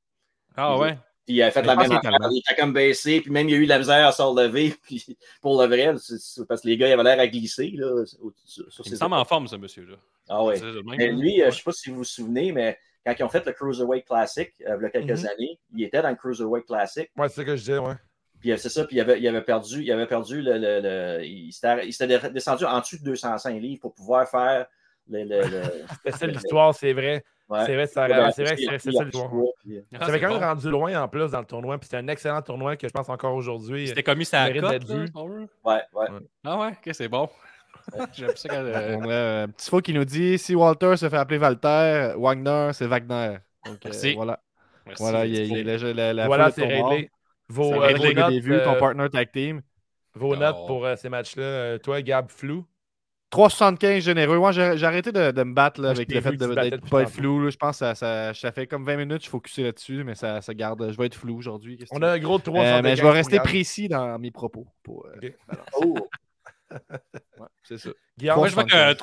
Ah ouais? Puis il a fait Mais la même affaire. Il était comme baissé, puis même il a eu de la misère à se relever. Puis pour le vrai, c'est- c'est parce que les gars ils avaient l'air à glisser là, au- sur, sur Il me semble en forme, ce monsieur-là. Ah ouais. Mais hein? lui, euh, je ne sais pas si vous vous souvenez, mais quand ils ont fait le Cruiserweight Classic, euh, il y a quelques Mhm. années, il était dans le Cruiserweight Classic. Ouais, c'est ça que je disais, ouais. Puis euh, c'est ça, puis il avait, il avait perdu, il avait perdu le. le- le- il s'était descendu en dessous de 205 livres pour pouvoir faire le. le, le- C'était ça l'histoire, c'est vrai. ouais. C'est vrai, ça- avait c'est vrai c'est- c'est ça l'histoire. euh, Ça avait c'est quand même rendu loin en plus dans le tournoi, puis c'était un excellent tournoi que je pense encore aujourd'hui. C'était commis si on veut. Ouais, ouais. Ah ouais, ok, c'est bon. J'aime ça quand. euh, On a euh, un petit faux qui nous dit si Walter se fait appeler Walter, Wagner, c'est Wagner. Donc, euh, Merci. voilà. merci, Voilà, il y a, c'est il la, la, la voilà, c'est réglé. Vos, Ça euh, vos notes, des vues, ton partner tag team. Vos Oh. notes pour euh, ces matchs-là. Toi, Gab Flou? 3,75 généreux. Moi, j'ai j'ai arrêté de, de me battre là, avec le fait de- d'être pas être flou. là. Je pense que ça, ça, ça fait comme 20 minutes, je focusé là-dessus, mais ça, ça garde. Je vais être flou aujourd'hui. On a un gros 3 Euh, mais je vais rester précis dans mes propos. Pour, euh. Oh, c'est ça. Guillaume, Moi, je vois que 3,75.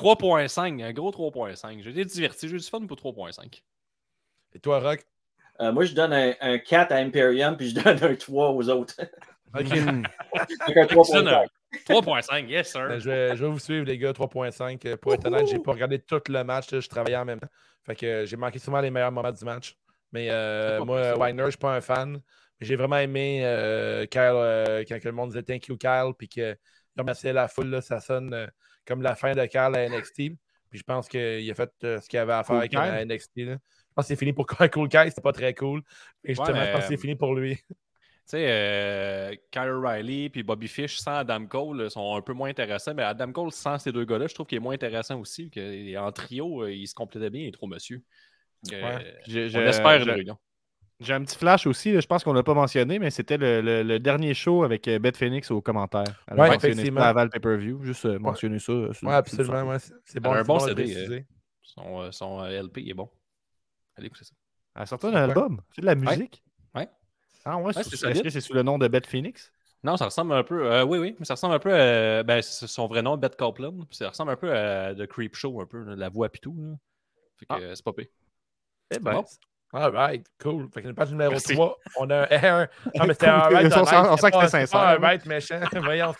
3.5, un gros 3.5. J'ai été diverti, j'ai eu du fun pour 3.5. et toi, Rock? euh, moi, je donne un, un 4 à Imperium, puis je donne un 3 aux autres. OK. Donc, un 3.5. 3.5, yes, sir. Ben, je, vais, je vais vous suivre, les gars, 3.5. Euh, Pour être honnête, j'ai pas regardé tout le match. là, je travaillais en même temps. Fait que euh, j'ai manqué souvent les meilleurs moments du match. Mais euh, moi. Wagner, je suis pas un fan. Mais j'ai vraiment aimé euh, Kyle, euh, quand que le monde disait thank you, Kyle, puis qu'il remerciait la foule. là, ça sonne euh, comme la fin de Kyle à NXT. Puis je pense qu'il a fait euh, ce qu'il avait à faire Cool à NXT. là. Je pense que c'est fini pour Cool Kyle, c'était pas très cool. Et justement, mais, je pense que c'est fini pour lui. Tu sais, euh, Kyle O'Reilly puis Bobby Fish sans Adam Cole euh, sont un peu moins intéressants, mais Adam Cole sans ces deux gars-là, je trouve qu'il est moins intéressant aussi. Que, en trio, il se complétait bien, les trop monsieur. Euh, Ouais. J'ai- on espère. J'ai un petit flash aussi, là, je pense qu'on l'a pas mentionné, mais c'était le, le- le dernier show avec euh, Beth Phoenix aux commentaires. Elle a Ouais, effectivement. avant le pay-per-view. Juste euh, mentionner ça. euh, le absolument. ouais, c'est bon, un c'est bon CD. Son, son, LP il est bon. Allez écoutez ça. Elle a sorti un album. C'est de la musique? Ouais. Ah ouais, Ouais, est-ce que c'est sous le nom de Beth Phoenix? Non, ça ressemble un peu. euh, oui, oui, mais ça ressemble un peu à. Ben, c'est son vrai nom, Beth Copeland. Ça ressemble un peu à The Creep Show, un peu, là, la voix pis tout. là. Fait que Ah. c'est pas pire. Eh ben, Bon. All right, cool. Fait que page numéro Merci. 3, on a un air. Non, mais c'était Cool, un right. on sent- on sent c'était que c'était sincère, right méchant. Voyons,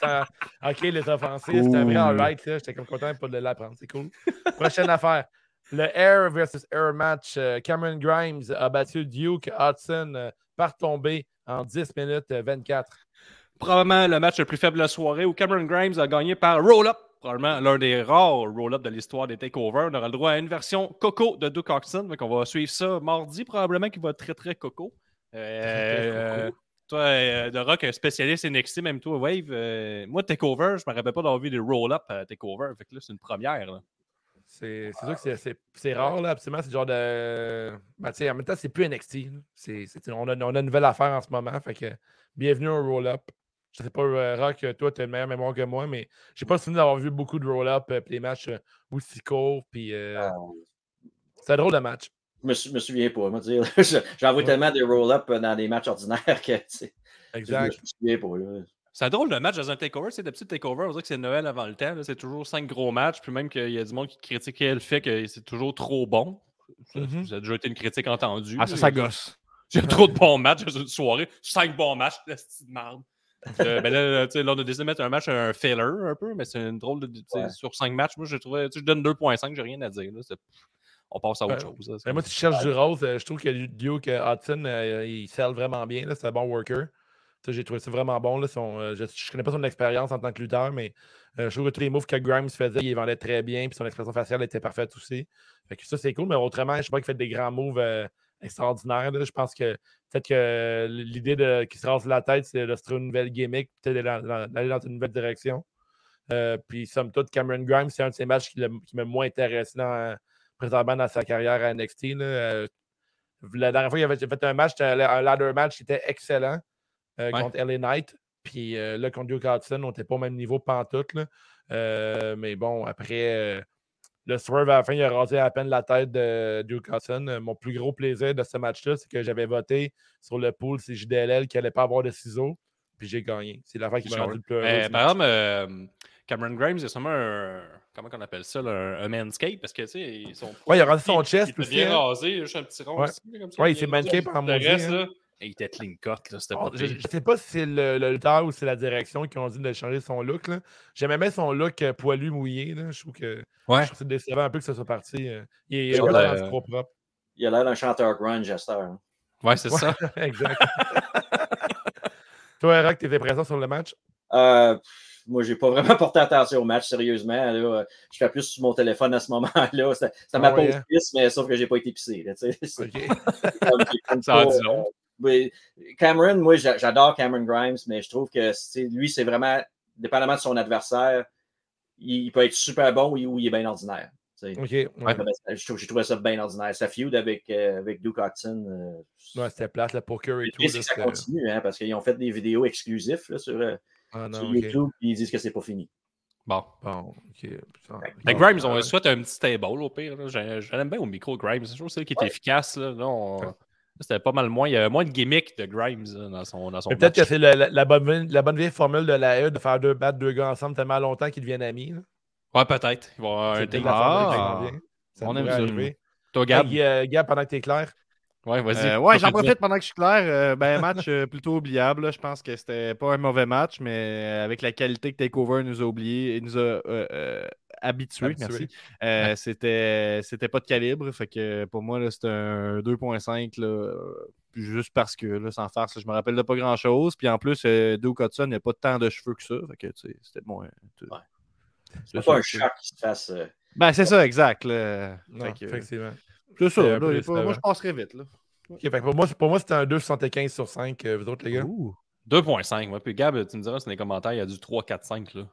OK, les offensifs, c'était un vrai all right. là. J'étais comme content de pas de l'apprendre. C'est cool. Prochaine affaire. Le Air versus Air match. Euh, Cameron Grimes a battu Duke Hudson euh, par tomber en 10 minutes euh, 24. Probablement le match le plus faible de la soirée où Cameron Grimes a gagné par roll-up. Probablement l'un des rares roll-up de l'histoire des takeovers. On aura le droit à une version coco de Duke Oxon. Donc on va suivre ça mardi, probablement qui va être très très coco. Euh, toi, euh, The Rock, un spécialiste NXT, même toi, Wave. euh, moi, Takeover, je me rappelle pas d'avoir vu des roll-up à Takeover. Fait que là, c'est une première. là. C'est c'est sûr que c'est- c'est- c'est rare, là, absolument. C'est le genre de. Ben, en même temps, c'est plus NXT. là. C'est- c'est- on, a, on a une nouvelle affaire en ce moment. Fait que bienvenue au roll-up. Je sais pas, euh, Rock, toi, tu as une meilleure mémoire que moi, mais j'ai pas le souvenir d'avoir vu beaucoup de roll-up euh, puis des matchs euh, aussi courts. Puis euh, Ah, c'est un drôle de match. Je me, sou- me souviens pas, moi, dire. J'en vois tellement des roll-up dans des matchs ordinaires que sais, je Exact. me souviens pas. Là. C'est un drôle de match dans un takeover. C'est d'habitude takeover, on dirait que c'est Noël avant le temps. C'est toujours cinq gros matchs. Puis même qu'il y a du monde qui critiquait le fait que c'est toujours trop bon. Ça, Mhm. ça a déjà été une critique entendue. Ah, ça, ça gosse. Il y a trop de bons matchs dans une soirée. Cinq bons matchs, la petite merde. Euh, ben là, on a décidé de mettre un match un filler un peu, mais c'est une drôle de. Ouais. Sur cinq matchs, moi, j'ai trouvé. Je donne 2.5, j'ai rien à dire. là. On passe à autre Ouais. chose. là. Ben, moi, si tu cherches du rose, euh, je trouve que Duke euh, Hudson, euh, il sell vraiment bien. C'est un bon worker. J'ai trouvé ça vraiment bon. Là, son, euh, je ne connais pas son expérience en tant que lutteur, mais euh, je trouve que tous les moves que Grimes faisait, il vendait très bien. Puis son expression faciale était parfaite aussi. Fait que ça, c'est cool. Mais autrement, je sais pas qu'il fait des grands moves extraordinaires. là. Je pense que peut-être que l'idée de qu'il se rase la tête, c'est de se trouver une nouvelle gimmick, peut-être d'aller dans, une nouvelle direction. Euh, puis, somme toute, Cameron Grimes, c'est un de ces matchs qui, qui m'a moins intéressé dans, présentement dans sa carrière à NXT. là. Euh, la dernière fois, il avait fait un match, un ladder match qui était excellent euh, Ouais. contre LA Knight. Puis là, contre Duke Hudson, on n'était pas au même niveau pantoute. Là. Mais bon, après, le swerve à la fin, il a rasé à peine la tête de Duke Hudson. Euh, mon plus gros plaisir de ce match-là, c'est que j'avais voté sur le pool CJDLL qui n'allait pas avoir de ciseaux. Puis j'ai gagné. C'est l'affaire qui m'a rendu le plus heureux. Par exemple, euh, Cameron Grimes, il a sûrement un. Comment on appelle ça, là, un, un manscape, parce que, tu sais, ils sont. Ouais, il a rasé son chest Il aussi, bien hein. rasé, juste un petit rond Ouais. là, comme ça. Ouais, il s'est manscape en Le maudit, reste, hein. là, il était clean cut, là, Oh, pas je ne sais pas si c'est le, le lutteur ou c'est la direction qui ont dit de changer son look. là. J'aimais bien son look euh, poilu mouillé. là. Je trouve que Ouais. c'est décevant un peu que ça soit parti. euh. Il est Ça, euh, trop propre. Il a l'air d'un chanteur grunge à cette heure. hein. Ouais, c'est ça. exact. Toi, Rock, tes impressions sur le match? Euh, moi, j'ai pas vraiment porté attention au match, sérieusement. Là, euh, je fais plus sur mon téléphone à ce moment-là. C'était c'était ma Ah ouais, pause hein? pisse, mais sauf que j'ai pas été pissé. là, tu sais. C'est OK. comme- j'ai comme Ça en pas, dit long. Oui, Cameron, moi, j'a- j'adore Cameron Grimes, mais je trouve que lui, c'est vraiment, dépendamment de son adversaire, il, il peut être super bon ou il, ou il est bien ordinaire. tu sais. OK. Ouais, Je trouve- J'ai trouvé ça bien ordinaire. Sa feud avec, euh, avec Duke Hudson. euh, Ouais, c'était plate, le poker et le tout. là, ça continue, hein, parce qu'ils ont fait des vidéos exclusives là, sur, euh, Ah sur. YouTube, puis ils disent que c'est pas fini. Bon. Bon, ok. Putain. Grimes, on euh, souhaite un petit stable au pire. là. J'ai- Je l'aime bien au micro, Grimes. Je trouve que c'est qui est Ouais. efficace. Là. Là, on- là, C'était pas mal moins. Il y a moins de gimmicks de Grimes là, dans son, dans son peut-être que c'est la, la bonne, vie- la bonne vieille formule de la E de faire deux battre deux gars ensemble tellement longtemps qu'ils deviennent amis. là. Ouais, peut-être. Il va y avoir un Ah. On aime ça. Toi, Gab? Hey, euh, Gab, pendant que t'es clair. Ouais, vas-y. Euh, ouais, j'en profite pendant que je suis clair. Euh, ben, match euh, plutôt oubliable. là. Je pense que c'était pas un mauvais match, mais avec la qualité que Takeover nous a oublié et nous a euh, euh, habitués, merci. Euh, c'était, c'était pas de calibre. Fait que pour moi, là, c'était un 2.5. là, euh, Juste parce que, là, sans farce, là, je me rappelle de pas grand chose. Puis en plus, euh, Duke Hudson n'a pas tant de cheveux que ça. Fait que, tu sais, c'était bon. hein, tout- Ouais. C'est ça. pas un choc qui se fasse. euh, Ben, c'est ça, exact. là. Non, Fait que, effectivement. C'est ça. là, pas- moi, je passerai vite. Là. Pour moi, pour moi, c'était un 2,75 sur 5, euh, vous autres, les gars. Ouh. 2.5. Ouais. Puis Gab, tu me diras dans les commentaires, il y a du 3, 4, 5. Là.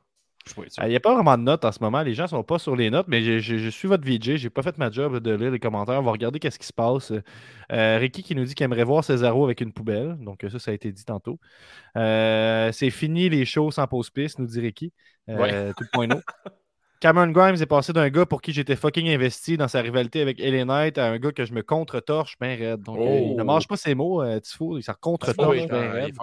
Sûr. Il n'y a pas vraiment de notes en ce moment. Les gens sont pas sur les notes, mais je suis votre VJ. J'ai pas fait ma job de lire les commentaires. On va regarder qu'est-ce qui se passe. Euh, Ricky qui nous dit qu'il aimerait voir Cesaro avec une poubelle. Donc, ça, ça a été dit tantôt. Euh, c'est fini les shows sans pause piste, nous dit Ricky. Euh, Ouais. Tout point no. Cameron Grimes est passé d'un gars pour qui j'étais fucking investi dans sa rivalité avec LA Knight à un gars que je me contre-torche bien raide. Donc, euh, il ne Oh. mange pas ses mots, euh, Tifo. Il s'en Ah, contre-torche oui, bien euh, il raide.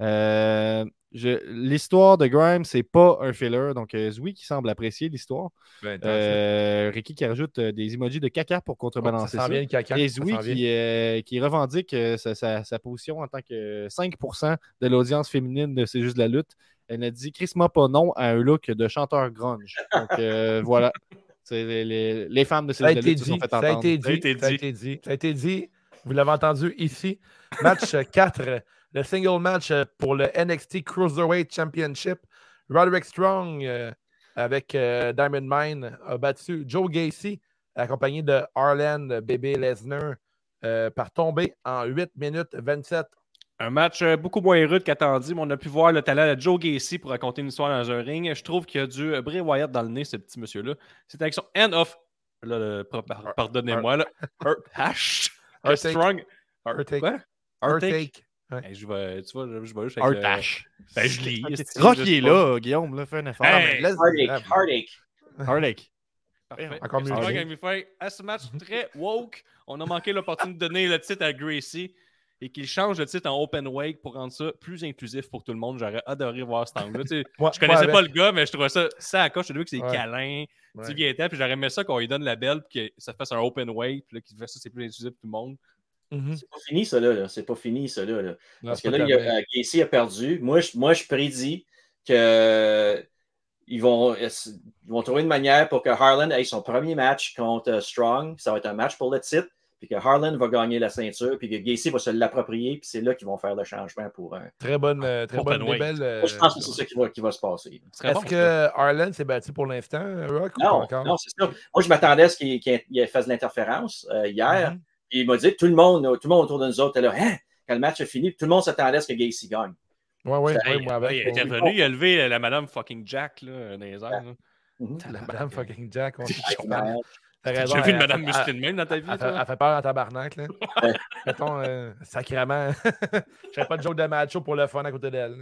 Euh, L'histoire de Grimes, c'est pas un filler. Donc, euh, qui semble apprécier l'histoire. Ben, Euh, Ricky qui rajoute des emojis de caca pour contrebalancer ça. bien le caca. Et bien. qui, qui revendique sa, sa- sa position en tant que 5% de l'audience féminine de C'est juste de la lutte. Elle a dit Chris m'a pas non à un look de chanteur grunge. Donc euh, voilà. C'est les, les- les femmes de lutte se sont dit. fait Ça a entendre. été Ça a dit. été Ça a dit. été dit. Ça a été dit. Vous l'avez entendu ici. Match 4, le single match pour le NXT Cruiserweight Championship. Roderick Strong euh, avec euh, Diamond Mine a battu Joe Gacy, accompagné de Arlen Bébé Lesnar, euh, par tomber en 8 minutes 27. Un match euh, beaucoup moins rude qu'attendu, mais on a pu voir le talent de Joe Gacy pour raconter une histoire dans un ring. Je trouve qu'il y a du euh, Bray Wyatt dans le nez, ce petit monsieur-là. C'est avec son end of. Pardonnez-moi, là. Heart Hash. take. Strong. Heart take. Take. Hey, je vais, tu vois, je vais juste avec. Art euh, Ash. Ben, je lis. Rock, il est là, Guillaume. Là, fais un effort. Hey! Heartache, heartache. Heartache. Parfait. Encore mieux. Strong Jay. a mis fin à ce match très woke. On a manqué l'opportunité de donner le titre à Gracie et qu'il change le titre en open weight pour rendre ça plus inclusif pour tout le monde. J'aurais adoré voir cet angle-là. Tu sais, je connaissais pas le gars, mais je trouvais ça ça à coche. Je trouvais que c'est Ouais. câlin, Ouais. petit vieux puis j'aurais aimé ça qu'on lui donne la belle puis que ça fasse un open weight, puis qu'il fasse ça, c'est plus inclusif pour tout le monde. Mhm. C'est pas fini, ça, là. là. C'est pas fini, ça, là. là. Non, Parce que là, il a- euh, Gacy a perdu. Moi, je, moi, je prédis que euh, ils vont, euh, ils vont trouver une manière pour que Harlan ait son premier match contre Strong. Ça va être un match pour le titre. Puis que Harlan va gagner la ceinture. Puis que Gacy va se l'approprier. Puis c'est là qu'ils vont faire le changement pour un. Très bonne, euh, très bonne belle. euh, Moi, je pense que c'est ça qui va, qui va se passer. Est-ce bon, que ça. Arlen s'est battu pour l'instant, Rock, Non, encore? non c'est ça. Moi, je m'attendais à ce qu'il fasse de l'interférence euh, hier. Mhm. Il m'a dit tout le monde, tout le monde autour de nous autres était là. Hein? Quand le match est fini, tout le monde s'attendait à ce que Gacy gagne. Ouais, ouais, ouais, moi avec. Ouais, il est intervenu, il a levé la madame fucking Jack là, dans les airs. là. Mhm. La Madame fucking Jack, on J'ai vu une madame musclée de même dans ta vie, Elle, fait, toi? elle fait peur en tabarnak, là. Mettons, euh, sacrément. Je fais pas de joke de macho pour le fun à côté d'elle.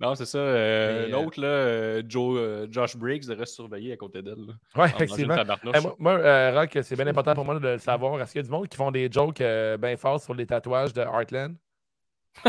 Non, c'est ça. euh, Mais, L'autre, là, euh, Joe, euh, Josh Briggs, devrait se surveiller à côté d'elle. mangeant effectivement. Eh, moi, moi, euh, Rock, c'est bien important pour moi de le savoir. Est-ce qu'il y a du monde qui font des jokes euh, bien forts sur les tatouages de Heartland?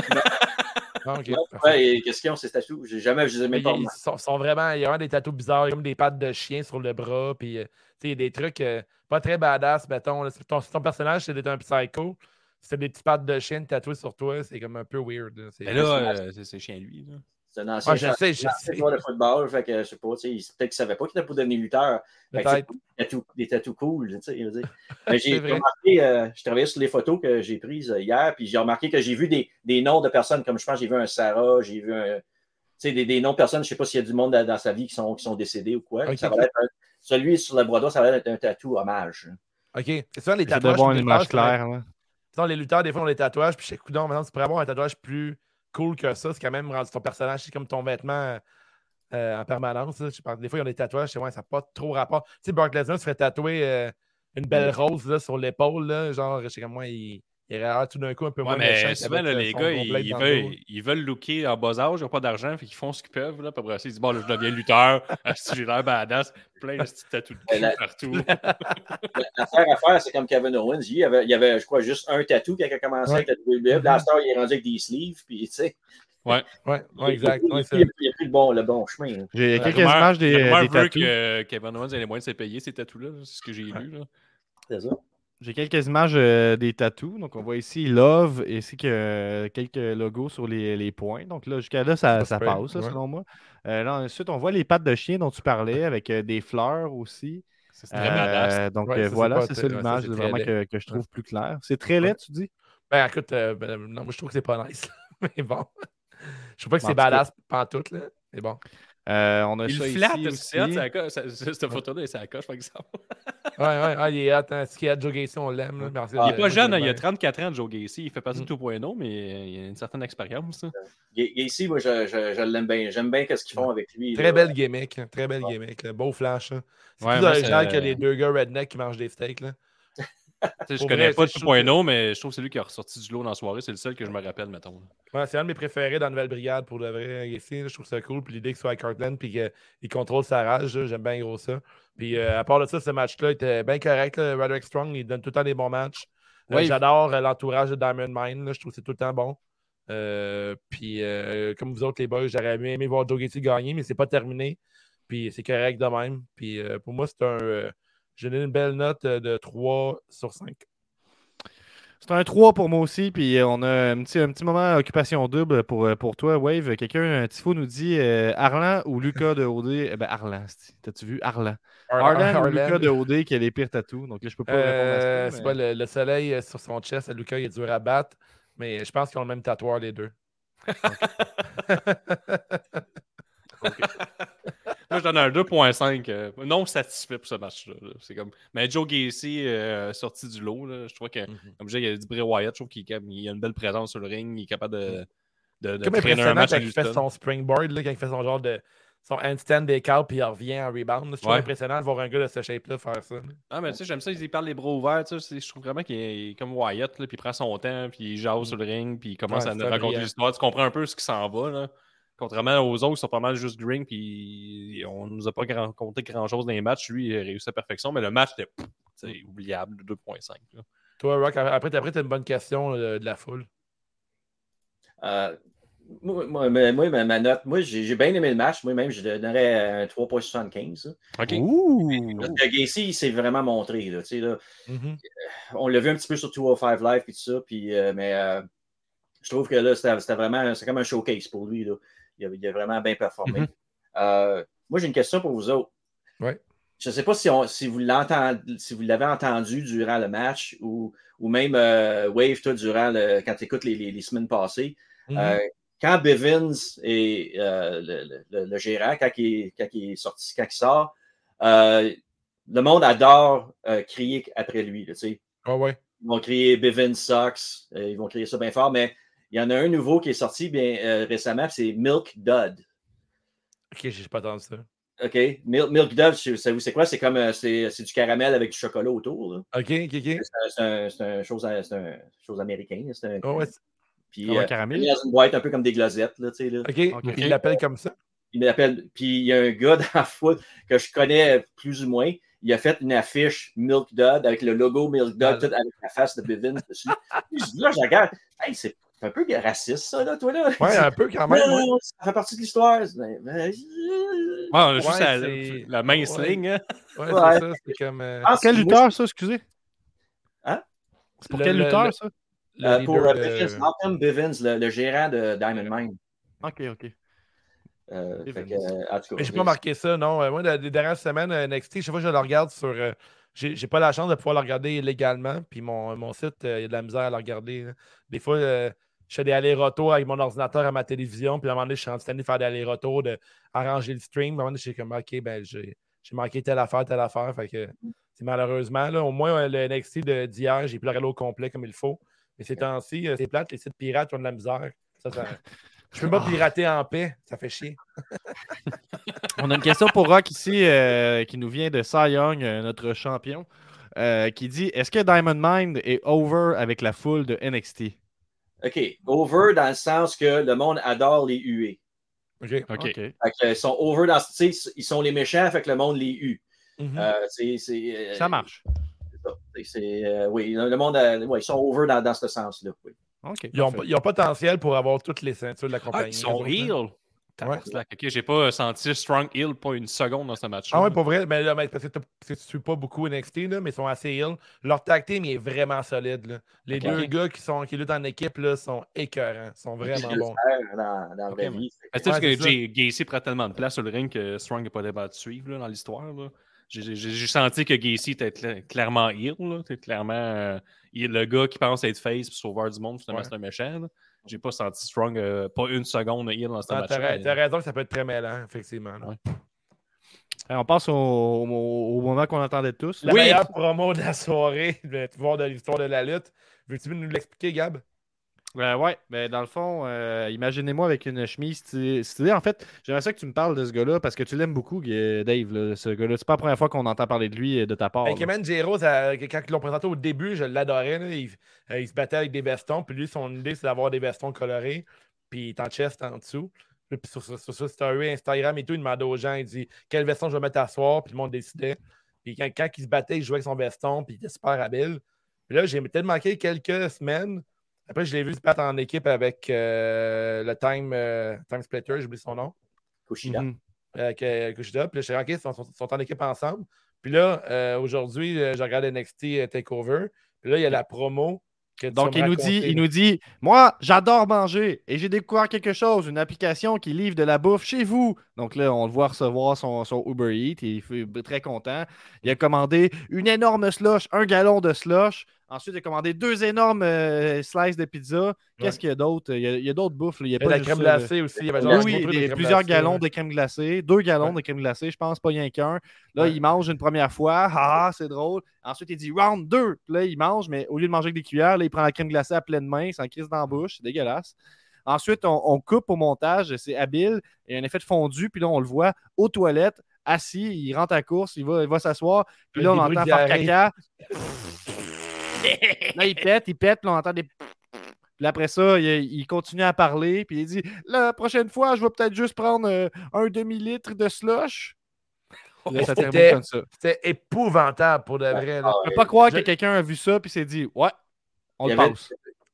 Non, ok. parfait. Ouais, et qu'est-ce qu'ils ont, ces tatous? J'ai jamais, je les ai Mais même pas ils sont, sont vraiment, il y a vraiment des tatous bizarres, comme des pattes de chien sur le bras, puis euh, tu sais, il y a des trucs euh, pas très badass, mettons. Si ton, ton personnage, c'est un psycho, si t'as des petites pattes de chien tatouées sur toi, c'est comme un peu weird. là. C'est- Mais là, euh, c'est- c'est chien lui. Là. C'est un ancien Ouais, je sais, je sais. joueur de football, fait que je sais pas, tu sais, il- peut-être qu'il savait pas qu'il était pour devenir lutteur. Fait que, Peut-être. tu sais, Des tatous, des tatous cool, tu sais. je veux dire. Mais j'ai remarqué, euh, je travaillais sur les photos que j'ai prises euh, hier, puis j'ai remarqué que j'ai vu des, des noms de personnes, comme je pense, j'ai vu un Sarah, j'ai vu un. Tu sais, des, des noms de personnes, je sais pas s'il y a du monde dans, dans sa vie qui sont, qui sont décédés ou quoi. Ok. Ça va être un- celui sur le bras droit, ça va être un tatou hommage. Ok. C'est ça, les tatouages. une les image claire. les lutteurs, des fois, ont des tatouages. Puis je sais, coudonc, maintenant, tu pourrais avoir un tatouage plus cool que ça. C'est quand même rendu ton personnage, c'est comme ton vêtement euh, en permanence. là. Je pense, des fois, ils ont des tatouages, c'est ouais, ça n'a pas trop rapport. Tu sais, Brock Lesnar se fait tatouer euh, une belle rose là, sur l'épaule. Genre, je sais comme moi, il, il aurait l'air tout d'un coup un peu Ouais, moins mais souvent, là, les gars, ils, ils veulent, ils veulent looker en bas âge, ils n'ont pas d'argent, fait qu'ils font ce qu'ils peuvent. Là, après, ils disent Bon, là, je deviens lutteur, si j'ai l'air badass, plein de petits tatous de cul La- partout. L'affaire à faire, c'est comme Kevin Owens. Il y avait, il y avait je crois, juste un tatou quand il a commencé Ouais. avec la WWE. Puis Là, à cette heure, il est rendu avec des sleeves. Puis, tu sais, Ouais, ouais, exact. il, Ouais, il a pris le bon, le bon chemin. hein. J'ai quelques rumeur- images des, des veut tatous. que Kevin Owens a les moyens de se payer ces tatous-là, c'est ce que j'ai lu. Là. C'est ça. J'ai quelques images euh, des tatous. Donc, on voit ici Love ainsi que euh, quelques logos sur les, les points. Donc, là, jusqu'à là, ça, Ça passe, là, ouais. selon moi. Euh, là, ensuite, on voit les pattes de chien dont tu parlais avec des fleurs aussi. C'est très badass. donc, Ouais, ça, c'est voilà, c'est ça l'image vraiment que, que je trouve plus clair. C'est très laid, tu dis? Ben, écoute, ben, non, moi, je trouve que c'est pas nice. Mais bon. Je trouve pas que c'est badass pantoute, là. Mais bon. Euh, On a Il ça flatte ici aussi. aussi. ça Cette photo-là, c'est à coche, par exemple. Ouais, ouais, ouais, il est hot. Hein. Ce qu'il y a Joe Gacy, on l'aime. Il euh, est pas jeune, hein, il a ben, 34 ans, Joe Gacy. Il fait partie Mm. de 2.0, mais il a une certaine expérience. hein. Ga- Gacy, moi, je, je, je l'aime bien. J'aime bien ce qu'ils font avec lui. Très là. belle gimmick. hein, Très belle gimmick. là. Beau flash. hein. C'est Ouais, plus original que les deux gars redneck qui mangent des steaks. Là. Je Pour connais vrai, pas tu sais, je trouve 2.0, mais je trouve que c'est lui qui a ressorti du lot dans la soirée. C'est le seul que je me rappelle, mettons. Ouais, c'est un de mes préférés dans la Nouvelle Brigade pour le vrai. Là. je trouve ça cool. Puis l'idée qu'il soit à Cartland puis qu'il contrôle sa rage, là, j'aime bien gros ça. Puis euh, à part de ça, ce match-là était bien correct. Là. Roderick Strong, il donne tout le temps des bons matchs. Euh, J'adore euh, l'entourage de Diamond Mine. là. Je trouve que c'est tout le temps bon. Euh, puis comme vous autres, les boys, j'aurais aimé, voir Joe Gacy gagner, mais c'est pas terminé. Puis c'est correct de même. Puis pour moi, c'est un. J'ai donné une belle note euh, de 3 sur 5. C'est un 3 pour moi aussi, puis euh, on a un petit, un petit moment occupation double pour, euh, pour toi, Wave. Quelqu'un, un Tifo, nous dit euh, Arlan ou Lucas de OD. Eh ben, Arlan, c'est- t'as-tu vu Arlan? Arlan ou Lucas de OD qui a les pires tatous, donc là, je peux pas répondre à ça. c'est mais- pas le, le soleil sur son chest, à Lucas, il est dur à battre. Mais je pense qu'ils ont le même tatoueur, les deux. Moi, je donne un 2.5. euh, non satisfait pour ce match-là. là. C'est comme... Mais Joe Gacy, euh, sorti du lot, là, je trouve que, comme je disais, il y a du Bray Wyatt, je trouve qu'il il a une belle présence sur le ring, il est capable de, de, de Comme un match quand il fait son springboard, là, quand il fait son genre de. Son handstand des câbles puis il revient en rebound. trouve Ouais. impressionnant de voir un gars de ce shape-là faire ça. Ah, mais tu sais, j'aime ça, il parle les bras ouverts, tu sais, c'est- je trouve vraiment qu'il est, comme Wyatt, là, puis il prend son temps, puis il jase sur le ring, puis il commence Ouais, à c'est nous raconter l'histoire. Tu comprends un peu ce qui s'en va, là. Contrairement aux autres, qui sont pas mal juste drink, puis on nous a pas grand, raconté grand-chose dans les matchs. Lui, il a réussi à perfection, mais le match était pff, oubliable, 2.5. là. Toi, Rock, après, après tu as une bonne question là, de la foule. Euh, moi, moi, mais- moi, ma, ma note, moi, j'ai bien aimé le match. Moi-même, je donnerais un 3.75. là. OK. Ouh Gacy, il s'est vraiment montré. Là, tu sais, là. Mhm. on l'a vu un petit peu sur 205 Live et tout ça, puis, euh, mais euh, je trouve que là, c'était c'était vraiment c'est comme un showcase pour lui. Là. Il, a, il a vraiment bien performé. Mhm. Euh, moi, j'ai une question pour vous autres. Ouais. Je ne sais pas si, on- si vous si l'avez entendu durant le match ou, ou même euh, Wave, toi, durant le, quand tu écoutes les, les- les semaines passées. Mhm. Euh, quand Bivens est euh, le, le- gérant, quand il, est- quand il est sorti, quand il sort, le monde adore crier après lui. là. Ah ouais. Ils vont crier Sucks. euh, ils vont crier ça bien fort, mais il y en a un nouveau qui est sorti bien euh, récemment, c'est Milk Dud. Ok, j'ai pas entendu ça. OK? Milk, Milk Dud, c'est- c'est c'est quoi? C'est comme euh, c'est c'est du caramel avec du chocolat autour. là. Ok, ok, ok. C'est un- C'est un, chose, c'est un chose américain. là, c'est un- Ah ouais, c'est- puis, euh, caramel. il dans une boîte un peu comme des glosettes. Là, tu sais, là. ok, Ok. il l'appelle comme ça. il m'appelle. Puis il y a un gars dans la foule que je connais plus ou moins. Il a fait une affiche Milk Dud avec le logo Milk Dud, Voilà. tout avec la face de Bivins dessus. Puis je dis, là, je regarde. Hey, c'est un peu raciste, ça, là, toi, là. Ouais, un peu quand même. ouais. Ça fait partie de l'histoire. Ouais, on a juste Ouais, la, c'est- la main ouais. sling. hein. Ouais, Ouais. c'est ça. C'est comme. euh, Ah, Quel lutteur, ça, excusez? Hein? C'est pour Le- quel lutteur, le- ça? le euh, pour euh, Bivins, Malcolm Bivins, le, le gérant de Diamond Mine. Ok, ok. Euh, Bivins. fait que, euh, Mais j'ai pas marqué ça, non. Euh, moi, la- les dernières semaines, euh, NXT, chaque fois que je le regarde sur. euh, j'ai j'ai pas la chance de pouvoir le regarder légalement. Puis mon, mon site, euh, il y a de la misère à le regarder. là. Des fois, euh, je fais des allers-retours avec mon ordinateur à ma télévision. Puis à un moment donné, je suis en train de faire des allers-retours, d'arranger le stream. À un moment donné, je suis comme, OK, ben, j'ai manqué telle affaire, telle affaire. Fait que c'est malheureusement, là, au moins, euh, le NXT d'hier, j'ai pu le regarder au complet comme il faut. Mais ces temps-ci, euh, c'est plate, les sites pirates ont de la misère. Ça, ça- Je peux pas pirater en paix, ça fait chier. On a une question pour Rock ici euh, qui nous vient de Cy Young, notre champion, euh, qui dit Est-ce que Diamond Mind est over avec la foule de NXT OK. Over dans le sens que le monde adore les huées. OK. Ok. Fait que, ils sont over dans tu sais, ils sont les méchants, fait que le monde les hue. Mhm. Euh, euh, Ça marche. c'est euh, oui, le monde, euh, ouais, ils sont over dans, dans ce sens-là. Oui. Ok. Ils ont, ils ont potentiel pour avoir toutes les ceintures de la Ah, compagnie. ils sont eux là. Ok, j'ai pas senti strong heal pas une seconde dans ce match. Ah ouais, pour vrai, mais là, mais parce que tu ne suis pas beaucoup NXT, là, mais ils sont assez ill. Leur tag team est vraiment solide. là. Les deux gars qui, sont, qui luttent en équipe là, sont écœurants. sont vraiment bons. Dans, dans vie. Ouais, parce c'est que Gacy prend tellement de place sur le ring que Strong n'est pas capable de suivre là, dans l'histoire. là. J'ai senti que Gacy était cla- clairement heal. là. Clairement euh, il est le gars qui pense être face puis sauveur du monde, finalement Ouais. c'est un méchant. J'ai pas senti Strong euh, pas une seconde heal dans ce Ah, T'as match. ra- t'as raison que ça peut être très mêlant, effectivement. là. Ouais. Alors, on passe au, au- au moment qu'on attendait tous. La Oui. meilleure promo de la soirée, de voir de l'histoire de la lutte. Veux-tu nous l'expliquer, Gab? Euh, ouais, mais dans le fond, euh, imaginez-moi avec une chemise stylée. En fait, j'aimerais ça que tu me parles de ce gars-là parce que tu l'aimes beaucoup, Dave. là, ce gars-là, c'est pas la première fois qu'on entend parler de lui et de ta part. Ben. Kemen ça- quand ils l'ont présenté au début, je l'adorais. Il, euh, il se battait avec des vestons. Puis lui, son idée, c'est d'avoir des vestons colorés. Puis il est en chest en dessous. Puis sur, sur, story, Instagram et tout, il demandait aux gens, il dit quel veston je vais mettre à soir. Puis le monde décidait. Puis quand, quand il se battait, il jouait avec son veston. Puis il était super habile. Puis là, j'ai peut-être manqué quelques semaines. Après, je l'ai vu se battre en équipe avec euh, le Time, euh, Time Splitter, j'ai oublié son nom Kushida. Mhm. avec euh, Kushida. Puis là, je suis sont, sont- sont en équipe ensemble. Puis là, euh, aujourd'hui, je regarde NXT TakeOver. Puis là, il y a la promo. que tu Donc, il nous, dit, il nous dit Moi, j'adore manger et j'ai découvert quelque chose, une application qui livre de la bouffe chez vous. Donc là, on le voit recevoir son, son Uber Eats et il fait très content. Il a commandé une énorme slush, un gallon de slush. Ensuite, il a commandé deux énormes euh, slices de pizza. Qu'est-ce Ouais. qu'il y a d'autre? Il y a, d'autres bouffes. là. Il y a pas la crème là. glacée aussi. Il y avait Oui, genre plusieurs glacée, gallons de crème glacée, deux gallons Ouais. de crème glacée, je pense pas rien qu'un. Là, il mange une première fois, ah, c'est drôle. Ensuite, il dit round 2. Puis là, il mange, mais au lieu de manger avec des cuillères, là, il prend la crème glacée à pleine main, sans crise dans la bouche, c'est dégueulasse. Ensuite, on, on coupe au montage, c'est habile, il y a un effet de fondu, puis là, on le voit aux toilettes, assis, il rentre à course, il va, il va s'asseoir, puis là, on entend faire caca. là, il pète, il pète, puis on entend des. Puis après ça, il, il continue à parler, puis il dit La prochaine fois, je vais peut-être juste prendre euh, un demi-litre de slush. Là, ça termine C'était- comme ça. C'était épouvantable pour de vrai. là. Je peux pas croire Je- que quelqu'un a vu ça, puis s'est dit Ouais, on Il le avait- passe.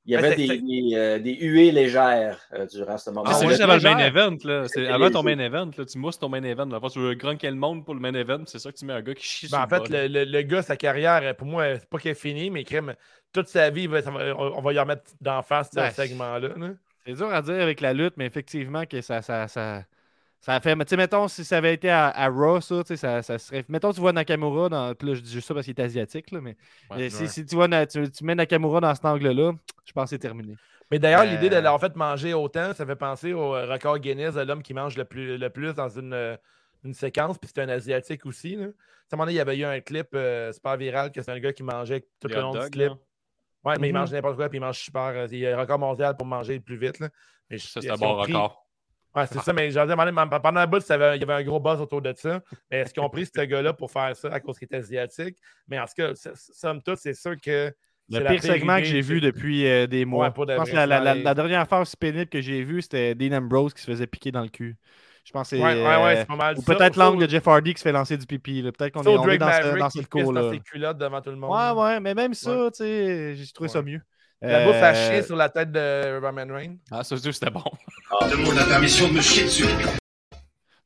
Il y avait des, des, euh, des huées légères euh, durant ce moment. Ah, c'est ouais, juste avant le main event. Là. C'est C'est avant ton main event. Là. Tu mousses ton main event. Là. Tu veux grunker le monde pour le main event. C'est ça que tu mets un gars qui chie Ben, sur en le fait, le, le- le gars, sa carrière, euh, pour moi, c'est pas qu'elle est finie, mais crème, toute sa vie, va- va- on va y remettre d'en face ce Ouais. segment-là. là. C'est dur à dire avec la lutte, mais effectivement que ça, ça, ça, ça a fait. Mais tu sais, mettons, si ça avait été à, à Raw, ça, tu sais, ça, ça serait. Mettons, tu vois Nakamura dans. Puis là, je dis juste ça parce qu'il est asiatique, là, mais Ouais, euh, si, ouais. si tu, vois, tu, tu mets Nakamura dans cet angle-là, je pense que c'est terminé. Mais d'ailleurs, Euh, l'idée de l'avoir fait manger autant, ça fait penser au euh, record Guinness de l'homme qui mange le plus, le plus dans une, euh, une séquence, puis c'est un Asiatique aussi. Là. Tu sais, À un moment donné, il y avait eu un clip euh, super viral que c'est un gars qui mangeait tout Les le long du clip. là. Ouais, mais il Mhm. mange n'importe quoi, puis il mange super. euh, Il y a un record mondial pour manger le plus vite. Là. Mais Ça, c'est un bon pris- record. Ouais, c'est ça, mais j'en mais pendant un bout, il y avait un gros buzz autour de ça. Mais est-ce qu'ils ont pris ce gars-là pour faire ça à cause qu'il était asiatique? Mais en tout cas, somme toute, c'est sûr que. Le la pire segment que j'ai vu depuis euh, des mois. Ouais, de je pense que la, la- la- la dernière affaire aussi pénible que j'ai vue, c'était Dean Ambrose qui se faisait piquer dans le cul. Je pense que c'est. Ouais, ouais, ouais, euh, pas mal. ou peut-être l'angle de Jeff Hardy qui se fait lancer du pipi. Peut-être qu'on est, on est dans ce, dans qui ce pisse cours-là. dans ses culottes devant tout le monde. Ouais, ouais, mais même ça, tu sais, j'ai trouvé ça mieux. La bouffe à Euh, chier sur la tête de Roman Reigns. Ah, ça, c'était bon. Demande la permission de me chier dessus.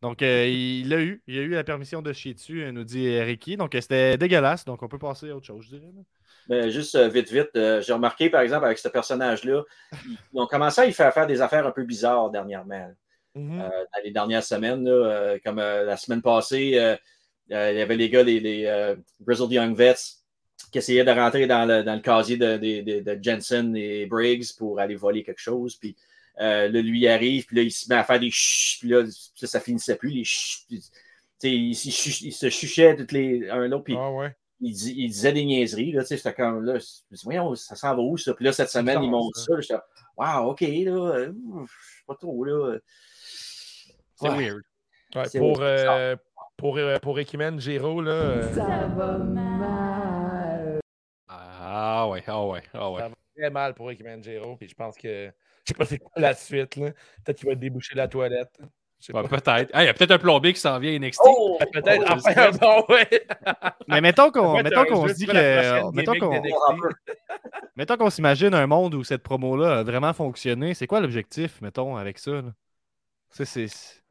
Donc, euh, il l'a eu. Il a eu la permission de chier dessus, euh, nous dit Ricky. Donc, c'était dégueulasse. Donc, on peut passer à autre chose, je dirais. Mais juste euh, vite, vite, euh, j'ai remarqué, par exemple, avec ce personnage-là, ils, ont commencé à y faire faire des affaires un peu bizarres dernièrement. Mhm. Euh, dans les dernières semaines, là, euh, comme euh, la semaine passée, euh, euh, il y avait les gars, les, les euh, Grizzled Young Vets, qui essayaient de rentrer dans le, dans le casier de, de- de- de Jensen et Briggs pour aller voler quelque chose. Puis euh, là, lui il arrive, puis là, il se met à faire des chut, puis là, ça, ça finissait plus, les chut. Puis, il, il il se chuchait toutes les, un l'autre, puis Ah ouais. il, dis- il disait des niaiseries. Là, j'étais comme là, je me dis, voyons, ça s'en va où ça? Puis là, cette semaine, bizarre, ils montrent ça. ça. J'étais wow, OK, là, euh, pas trop, là. C'est Ouais. weird. Ouais, pour, c'est euh, pour, euh, pour Ekimen, Giro, là, euh, Ah ouais, ah ouais, ah ouais. Ça va très mal pour Ekimen Giro. Puis je pense que. Je sais pas c'est quoi la suite. là. Peut-être qu'il va déboucher la toilette. Je sais Ouais, pas. peut-être. Ah, Il y a peut-être un plombier qui s'en vient NXT. Oh! Peut-être. Oh, enfin, bon, ouais. Mais mettons qu'on se dit que. qu'on mettons qu'on s'imagine un monde où cette promo-là a vraiment fonctionné. C'est quoi l'objectif, mettons, avec ça? là? Ça, c'est.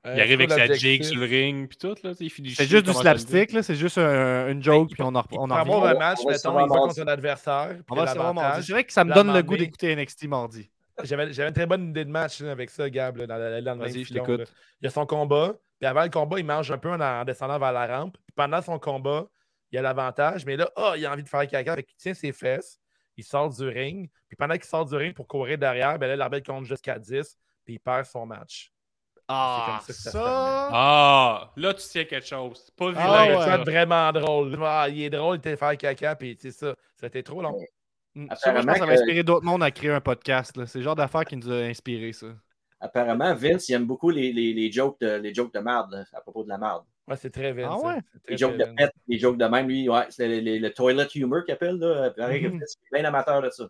Euh, Il arrive avec sa jig sur le ring, puis tout, là. C'est juste du slapstick, là. C'est juste un- une joke, puis on en, Il on avoir revient. un match, On va mettons, savoir il va mardi. contre un adversaire. On va mardi. C'est vrai que ça me La donne le goût d'écouter NXT mardi. J'avais j'avais une très bonne idée de match là, avec ça, Gab, là, dans même Vas-y, je t'écoute. Il y a son combat, puis avant le combat, il mange un peu en, en descendant vers la rampe. Puis pendant son combat, il a l'avantage, mais là, ah, il a envie de faire caca, fait qu'il tient ses fesses, il sort du ring, puis pendant qu'il sort du ring pour courir derrière, ben là, l'arbitre compte jusqu'à 10, puis il perd son match. Ah, comme ça ça. Ah, là, tu tiens quelque chose. C'est pas vilain, Ah, ouais. Ça ça. va être vraiment drôle. Ah, il est drôle, il était faire caca, puis c'est ça. C'était trop long. Mm. Ça, moi, je pense que ça va inspirer d'autres mondes à créer un podcast. C'est le genre d'affaire qui nous a inspiré, ça. Apparemment, Vince, il aime beaucoup les, les, les jokes, de, les jokes de merde, là, à propos de la merde. Ouais, c'est très Vince. Ah ouais? Les jokes de pète, les jokes de même, lui, ouais, c'est le, le- le toilet humor qu'il appelle, là. Pareil Mhm. Vince, il est bien amateur de ça.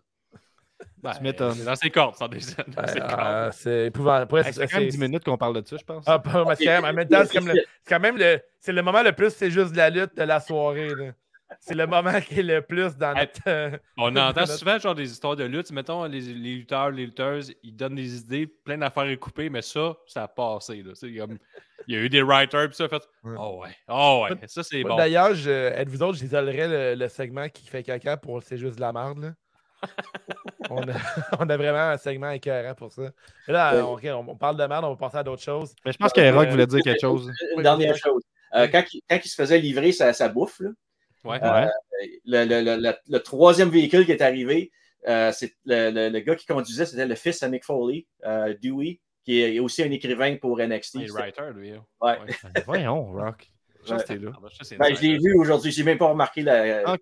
Ben, Tu m'étonnes. c'est Dans ses cordes, sans des dans Ouais, ses ah, cordes. c'est épouvantable. Hey, c'est- quand même c'est- 10 minutes qu'on parle de ça, je pense. Ah, pas- mais c'est quand même- en même temps, c'est le- quand même le, c'est le moment le plus, c'est juste de la lutte de la soirée. là. C'est le moment qui est le plus dans notre. euh, On entend souvent genre des histoires de lutte. Mettons, les, les lutteurs, les lutteuses, ils donnent des idées, plein d'affaires à couper, mais ça, ça a passé. Là. Il y, a, il y a eu des writers, puis ça a fait. Oh ouais, oh ouais, ça c'est bon. D'ailleurs, je- êtes-vous autres, j'isolerais le, le segment qui fait caca pour C'est juste de la merde. là? On, a, on a vraiment un segment écœurant pour ça. Et là, on, ok, on- on parle de merde, on va passer à d'autres choses. Mais je pense que Euh, Rock voulait dire quelque chose. Une dernière chose. Euh, quand, il, quand il se faisait livrer sa, sa bouffe, là, Ouais. Euh, Ouais. le, le- le- le- le troisième véhicule qui est arrivé, euh, c'est le, le- le gars qui conduisait, c'était le fils à Mick Foley, euh, Dewey, qui est aussi un écrivain pour NXT. Les writers, lui. hein. Ouais. Voyons, Rock. Là. Ah, ben, c'est Ben, je l'ai vu aujourd'hui, j'ai même pas remarqué la. Ah.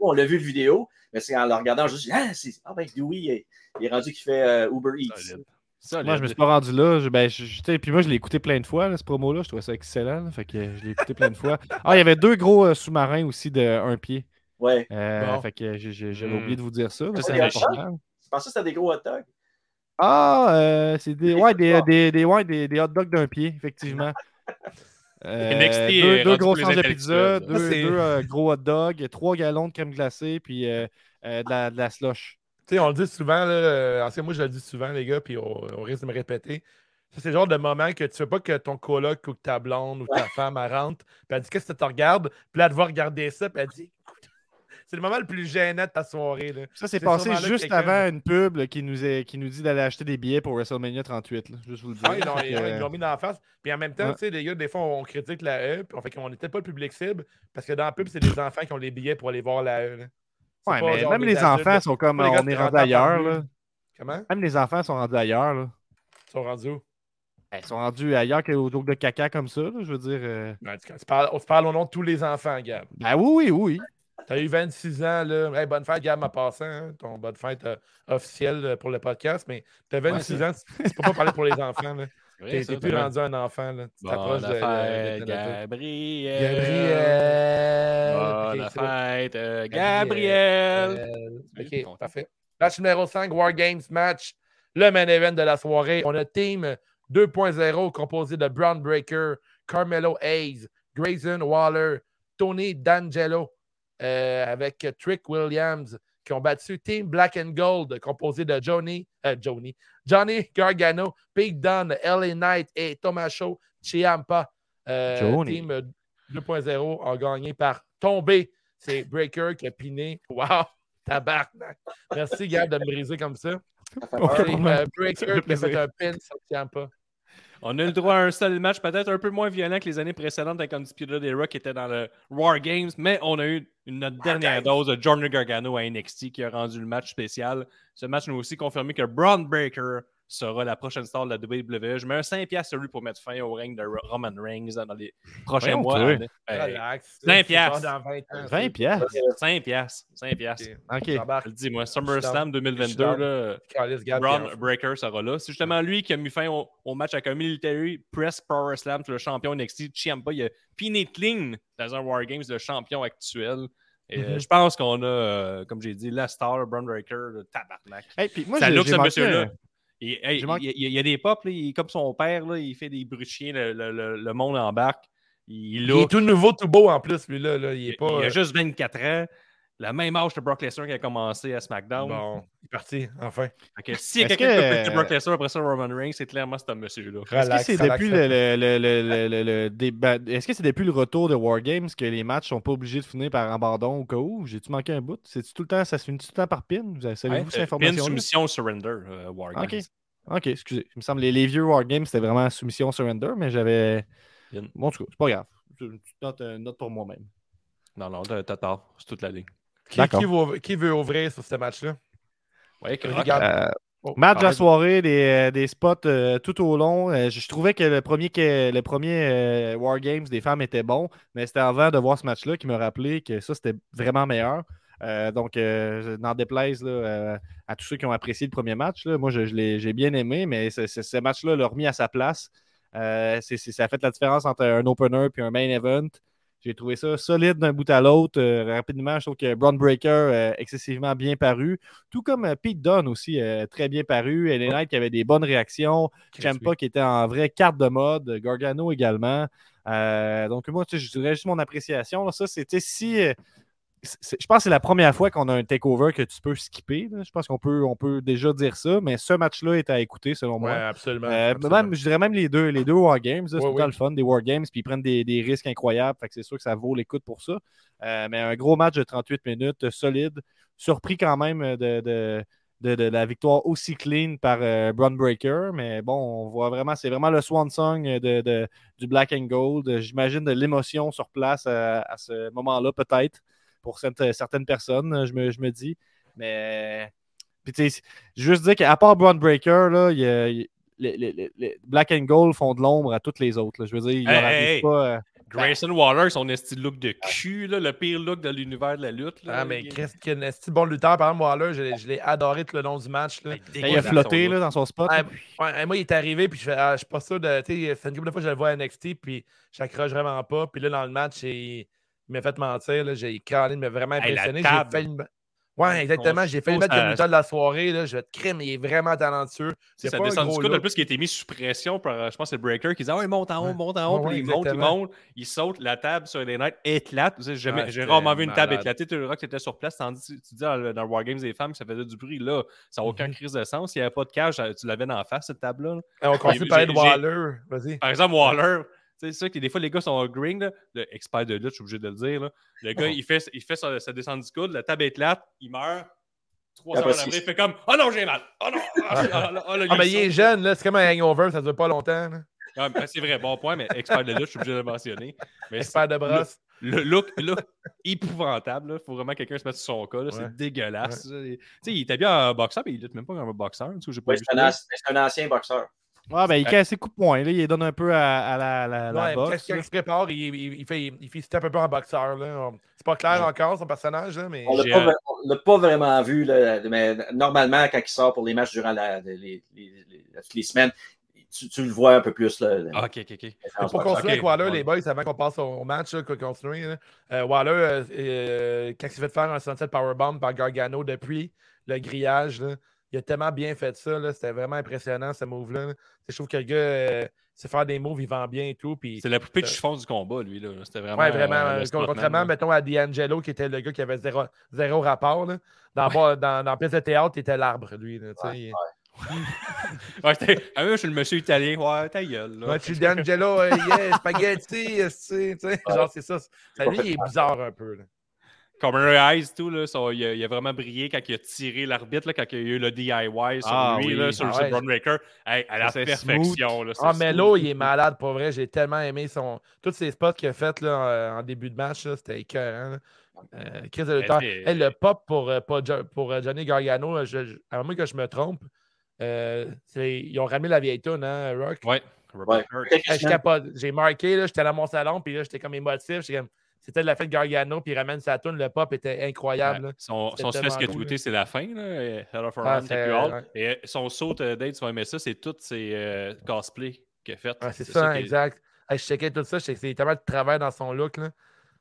On l'a vu le vidéo, mais c'est en le regardant, je me suis dit, ah, c'est- ah ben Dewey, il est, il est rendu qu'il fait euh, Uber Eats. Solide. Solide. Moi, je me suis pas rendu là. Je, ben, je- puis moi, je l'ai écouté plein de fois, là, ce promo-là. Je trouvais ça excellent. là. fait que je l'ai écouté plein de fois. Ah, il y avait deux gros euh, sous-marins aussi de un pied. Ouais. Euh, Bon. Fait que j'avais Hmm. oublié de vous dire ça. C'est important. Je pensais que c'était des gros hot dogs? Ah, euh, c'est des, ouais, des, des, ouais, des, des hot dogs d'un pied, effectivement. Euh, NXT deux, gros sens de pizza, deux, euh, gros hot dogs, trois gallons de crème glacée, puis euh, euh, de, la, de la slush. Tu sais, on le dit souvent, là, euh, en moi je le dis souvent, les gars, puis on, on risque de me répéter. Ça, c'est le genre de moment que tu veux pas que ton coloc ou que ta blonde ou ta femme elle rentre, puis elle dit Qu'est-ce que tu regardes? Puis là, elle va regarder ça, puis elle dit Écoute, C'est le moment le plus gênant de ta soirée. Là. Ça, c'est passé juste quelqu'un- avant une pub là, qui, nous est- qui nous dit d'aller acheter des billets pour WrestleMania 38. là, juste vous le dire. Ah, ils l'ont- l'ont- euh, l'ont mis dans la face. Puis en même temps, Ouais. tu sais, les gars, des fois, on critique la E, puis on fait qu'on n'était pas le public cible, parce que dans la pub, c'est des enfants qui ont les billets pour aller voir la E. ouais, mais genre même les adultes, enfants sont comme on est 30 rendu ailleurs. Là. Comment? Même les enfants sont rendus ailleurs. Là. Ils sont rendus où? Ben, Ils sont rendus ailleurs qu'au joke de caca comme ça. là, je veux dire. euh, Ben, tu- tu parles- On se parle au nom de tous les enfants, Gab. Ben oui, oui, oui. T'as eu 26 ans, là. Hey, bonne fête, Gab, en passant. hein, Ton bonne fête euh, officielle euh, pour le podcast. Mais t'as 26 ans, tu tu peux pas parler pour les enfants. là. T'es plus rendu un enfant. Là. Tu Bonne t'approches de, fête, de- de- Gabriel. Gabriel. Bonne Ok, fête, euh, Gabriel. Gabriel. Ok, Content. parfait. Match numéro 5, War Games match. Le main event de la soirée. On a Team 2.0 composé de Brown Breaker, Carmelo Hayes, Grayson Waller, Tony D'Angelo avec Trick Williams qui ont battu Team Black and Gold composé de Johnny, euh, Johnny, Johnny Gargano, Big Don, LA Knight et Tommaso Ciampa. Euh, Johnny. Team 2.0 a gagné par tomber. C'est Breaker qui a piné. Wow! Tabarnak! Merci, Gab, de me briser comme ça. Fait euh, Ça Breaker fait qui a fait plaisir. un pin sur Ciampa. On a eu le droit à un seul match, peut-être un peu moins violent que les années précédentes avec Undisputed Era qui était dans le War Games, mais on a eu notre dernière dose de Johnny Gargano à NXT qui a rendu le match spécial. Ce match nous a aussi confirmé que Braun Breaker sera la prochaine star de la WWE. Je mets un 5$ sur lui pour mettre fin au règne de Ro- Roman Reigns dans les prochains Voyons, mois. Relax. cinq C'est piastres. pas dans 20 ans. 20 piastres? 5 piastres. 5 piastres. Ok. Je le dis, moi, SummerSlam down. Je 2022, suis down. là. Breaker sera là. C'est justement lui qui a mis fin au, au match avec un military press power slam sur le champion NXT Ciampa. Il a piné clean dans un War Games le champion actuel. Et euh, Mhm. je pense qu'on a, euh, comme j'ai dit, la star, Braun Breaker, le tabarnak. Hey, puis moi, ça j'ai look j'ai ce monsieur-là. Hey, manqué- il, y a des pop, là, il- comme son père, là, il fait des bruits de chien, le, le- le- le monde embarque. Il, Il est tout nouveau, tout beau en plus, lui là. là. Il est il, pas. il a euh, juste 24 ans. La même âge que Brock Lesnar qui a commencé à SmackDown. Bon, il est parti, enfin. Que S'il y a quelqu'un qui a pété Brock Lesnar après ça, Roman Reigns, c'est clairement ce monsieur-là. Est-ce que c'est depuis le, le- le- le- le- le- le débat- Est-ce que c'est depuis le retour de War Games que les matchs sont pas obligés de finir par abandon au cas où? J'ai-tu manqué un bout? C'est tout le temps, ça se finit tout le temps par pin? Vous avez- Savez-vous cette Pin information? soumission surrender, euh, War Ok. Ok, excusez. Il me semble que les, les vieux War Games, c'était vraiment soumission surrender, mais j'avais. Pin. Bon, en tout cas, c'est pas grave. C'est une petite note, une note pour moi-même. Non, non, t'as t'as tort. C'est toute la ligne. Qui, veut, qui veut ouvrir sur ce match-là? Ouais. Euh, Oh, Match de la soirée, des, euh, des spots euh, tout au long. Euh, je, je trouvais que le premier, que- le premier War Games des femmes était bon, mais c'était avant de voir ce match-là qui me rappelait que ça, c'était vraiment meilleur. Donc, n'en déplaise là, à tous ceux qui ont apprécié le premier match, là, moi, je, je l'ai- j'ai bien aimé, mais ce, match-là l'a remis à sa place. C'est- c'est- ça a fait la différence entre un opener et un main event. J'ai trouvé ça solide d'un bout à l'autre. Euh, rapidement, je trouve que Braun Breaker euh, excessivement bien paru. Tout comme euh, Pete Dunne aussi, très bien paru. LA Knight qui avait des bonnes réactions. Ciampa qui était en vraie carte de mode. Gargano également. Donc, moi, je dirais juste mon appréciation. là. Ça, c'était si. Je pense que c'est la première fois qu'on a un takeover que tu peux skipper. là. Je pense qu'on peut, on peut déjà dire ça, mais ce match-là est à écouter selon Ouais, moi. absolument. Euh, absolument. même, je dirais même les deux, les deux Wargames, c'est oui. le fun, des Wargames, puis ils prennent des, des risques incroyables, fait que c'est sûr que ça vaut l'écoute pour ça. Euh, mais un gros match de 38 minutes, solide, surpris quand même de, de, de- de la victoire aussi clean par euh, Breaker, mais bon, on voit vraiment, c'est vraiment le swan song de, du Black and Gold. J'imagine de l'émotion sur place à, à ce moment-là, peut-être, pour cette- certaines personnes, euh, je me, je me dis. Mais, puis tu sais, juste dire qu'à part Braun Breaker, là, il y a- il- les, les- les- les Black and Gold font de l'ombre à toutes les autres. là. Je veux dire, ils Hey, hey, pas. euh, Grayson Waller, son esti look de cul, là, le pire look de l'univers de la lutte. Là, Ah, mais Il- Chris, quel esti de bon lutteur. Par exemple, Waller, je, l'ai- je l'ai adoré tout le long du match. Là. Il a flotté son là, look. dans son spot. Ouais, moi, il est arrivé, puis je fais, ah, je suis pas sûr de. Tu sais, c'est une couple de fois que je le vois à NXT, puis j'accroche vraiment pas. Puis là, dans le match, il, il m'a fait mentir. là, J'ai calé, il m'a vraiment Hey, impressionné. table. J'ai failli me- Ouais, exactement. J'ai chose, le mettre comme lutteur de la soirée. Là. Je vais te crime, il est vraiment talentueux. C'est ça descend du en look. plus, qui a été mis sous pression par, euh, je pense, c'est le Breaker qui disait Ah, ouais, monte en haut, Ouais. monte en haut. Ouais, puis il ouais, monte, il monte, il saute, la table sur les nights éclate. Tu sais, J'ai c'était rarement vu une table éclater. Tu le qui était sur place, tandis que tu dis dans, dans War Games des femmes que ça faisait du bruit. Là, ça n'a aucun Mhm. crise de sens. Il n'y avait pas de cage, tu l'avais dans la face, cette table-là. là. Et on continue de parler de Waller. Vas-y. Par exemple, Waller, c'est ça que des fois les gars sont green, là, le expert de lutte, je suis obligé de le dire. là. Le gars, il fait, il fait sa, sa descente du coude, la table éclate, il meurt. Trois bah, après, il fait comme Oh non, j'ai mal! Oh non! Ah, ah, ah, ah, là, Ah, mais il est jeune, là. C'est comme un hangover, ça dure pas longtemps. là. Ah, ben, c'est vrai, bon point, mais expert de lutte, je suis obligé de le mentionner. Mais Expert de brosse. le look, look épouvantable, il faut vraiment que quelqu'un se mette sur son cas, Ouais. c'est dégueulasse. Tu sais, il était bien en boxeur, mais il lutte même pas comme un boxeur. c'est un, un ancien boxeur. Ouais, ben, il casse ses coups de poing. Là, il les donne un peu à, à la, la, la Ouais, boxe. quand, il se prépare, il, il, il fait, il fait step un peu en boxeur. C'est pas clair encore, son personnage, là, mais. On l'a J'ai, pas, euh, on l'a pas vraiment vu, là, mais normalement, quand il sort pour les matchs durant la- les, les- les- toutes les semaines, tu, tu le vois un peu plus. Là, Ah, ok, ok, ok. Pour continuer Ok, avec Waller, ouais. les boys, avant qu'on passe au, match, là, qu'on continue, là, euh, Waller, euh, euh, quand il s'est fait faire un sunset powerbomb par Gargano depuis le grillage, là, il a tellement bien fait ça. là, C'était vraiment impressionnant, ce move-là. là. Je trouve que le gars euh, sait faire des moves, il vend bien et tout. Puis, C'est la poupée de chiffon du combat, lui. là. C'était vraiment. ouais, vraiment. euh, euh, contrairement, là. mettons, à D'Angelo, qui était le gars qui avait zéro, zéro rapport. Là. Dans, dans, dans la pièce de théâtre, il était l'arbre, lui. Là, Ouais, ah, moi, je suis le monsieur italien. Ouais, ta gueule. Là. Ouais, tu D'Angelo, euh, yeah, spaghetti, tu sais, genre, c'est ça. Ça, lui, il est bizarre un peu. Là. Commoner Eyes, tout, là, ça, il, a, il a vraiment brillé quand il a tiré l'arbitre, là, quand il y a eu le DIY sur Ah lui, oui. là, sur Ah sur ouais. Breaker. Hey, à la perfection. Là, Ah, Melo, smooth. il est malade, pour vrai. J'ai tellement aimé son... tous ses spots qu'il a fait là, en, début de match. là, C'était écœurant. là. Euh, Chris de lutteur. Hey, le pop pour, euh, pour, euh, Johnny Gargano, je, je- à moins que je me trompe, Euh, ils ont ramené la vieille tune, hein, Rock? Ouais. Robert Ouais. J'ai marqué, là, j'étais dans mon salon, puis là, j'étais comme émotif. j'étais comme- C'était de la fête Gargano, puis il ramène sa tune, le pop était incroyable. Ouais. Son, son ce que cool, tweeté, c'est la fin. Là. Hell of a Ah, plus. Et euh, son saut, euh, Dave, tu vas aimer ça, c'est tous ses euh, cosplays qu'il a fait. Ouais, c'est ça, exact. Hey, je checkais tout ça, je sais que c'est tellement de travail dans son look. Là.